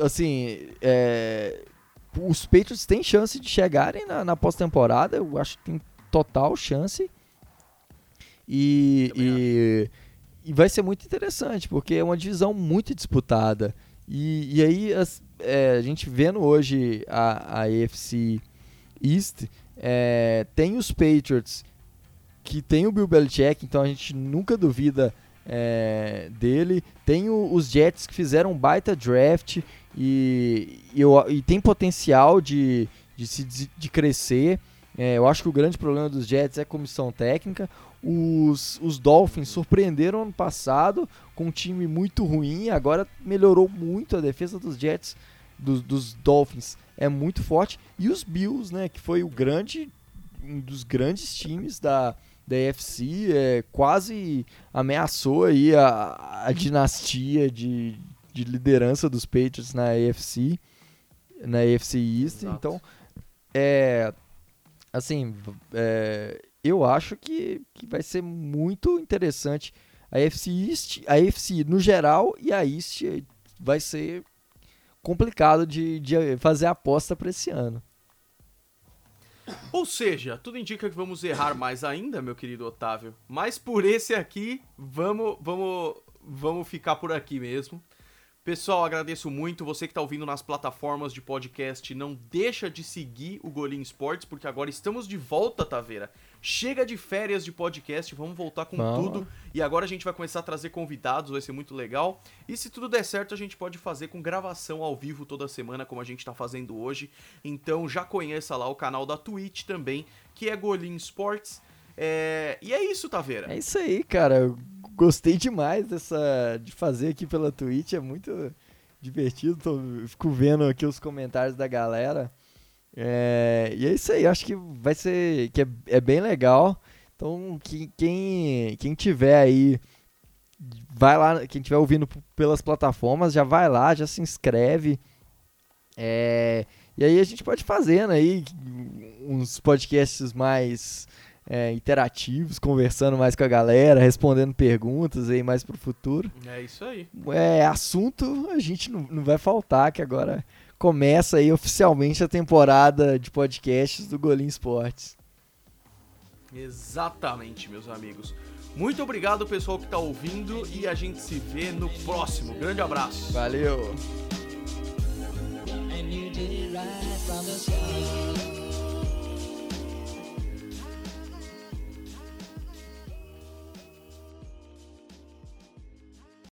Speaker 2: assim. É, os Patriots têm chance de chegarem na, na pós-temporada. Eu acho que tem total chance. E, e, vai ser muito interessante, porque é uma divisão muito disputada. E, e aí, as, é, a gente vendo hoje a, a AFC East, é, tem os Patriots que tem o Bill Belichick, então a gente nunca duvida é, dele. Tem o, os Jets que fizeram um baita draft e, e, e tem potencial de, de, se, de crescer. É, eu acho que o grande problema dos Jets é a comissão técnica. Os, os Dolphins surpreenderam ano passado com um time muito ruim, agora melhorou muito a defesa dos Jets, dos, dos Dolphins é muito forte. E os Bills, né, que foi o grande, um dos grandes times da, da é, quase ameaçou aí a, a dinastia de de liderança dos Patriots na AFC, na AFC East.
Speaker 1: Exato.
Speaker 2: Então, é, assim, é, eu acho que, que vai ser muito interessante a AFC East, a AFC no geral e a East vai ser complicado de, de fazer aposta para esse ano.
Speaker 1: Ou seja, tudo indica que vamos errar mais ainda, meu querido Otávio. Mas por esse aqui, vamos, vamos, vamos ficar por aqui mesmo. Pessoal, agradeço muito. Você que está ouvindo nas plataformas de podcast, não deixa de seguir o Golim Esportes, porque agora estamos de volta, Taveira. Chega de férias de podcast, vamos voltar com tudo. E agora a gente vai começar a trazer convidados, vai ser muito legal. E se tudo der certo, a gente pode fazer com gravação ao vivo toda semana, como a gente tá fazendo hoje. Então já conheça lá o canal da Twitch também, que é Golim Sports. É, E é isso, Taveira.
Speaker 2: É isso aí, cara. Gostei demais dessa de fazer aqui pela Twitch, é muito divertido. Tô, fico vendo aqui os comentários da galera. É, e é isso aí, acho que vai ser que é, é bem legal. Então, que- quem quem tiver aí vai lá, quem tiver ouvindo pelas plataformas, já vai lá, já se inscreve. É, e aí a gente pode fazendo aí uns podcasts mais é, interativos, conversando mais com a galera, respondendo perguntas aí mais pro futuro.
Speaker 1: É isso aí.
Speaker 2: É, assunto a gente não, não vai faltar, que agora começa aí oficialmente a temporada de podcasts do Golim Esportes.
Speaker 1: Exatamente, meus amigos. Muito obrigado, pessoal, que está ouvindo e a gente se vê no próximo. Grande abraço.
Speaker 2: Valeu.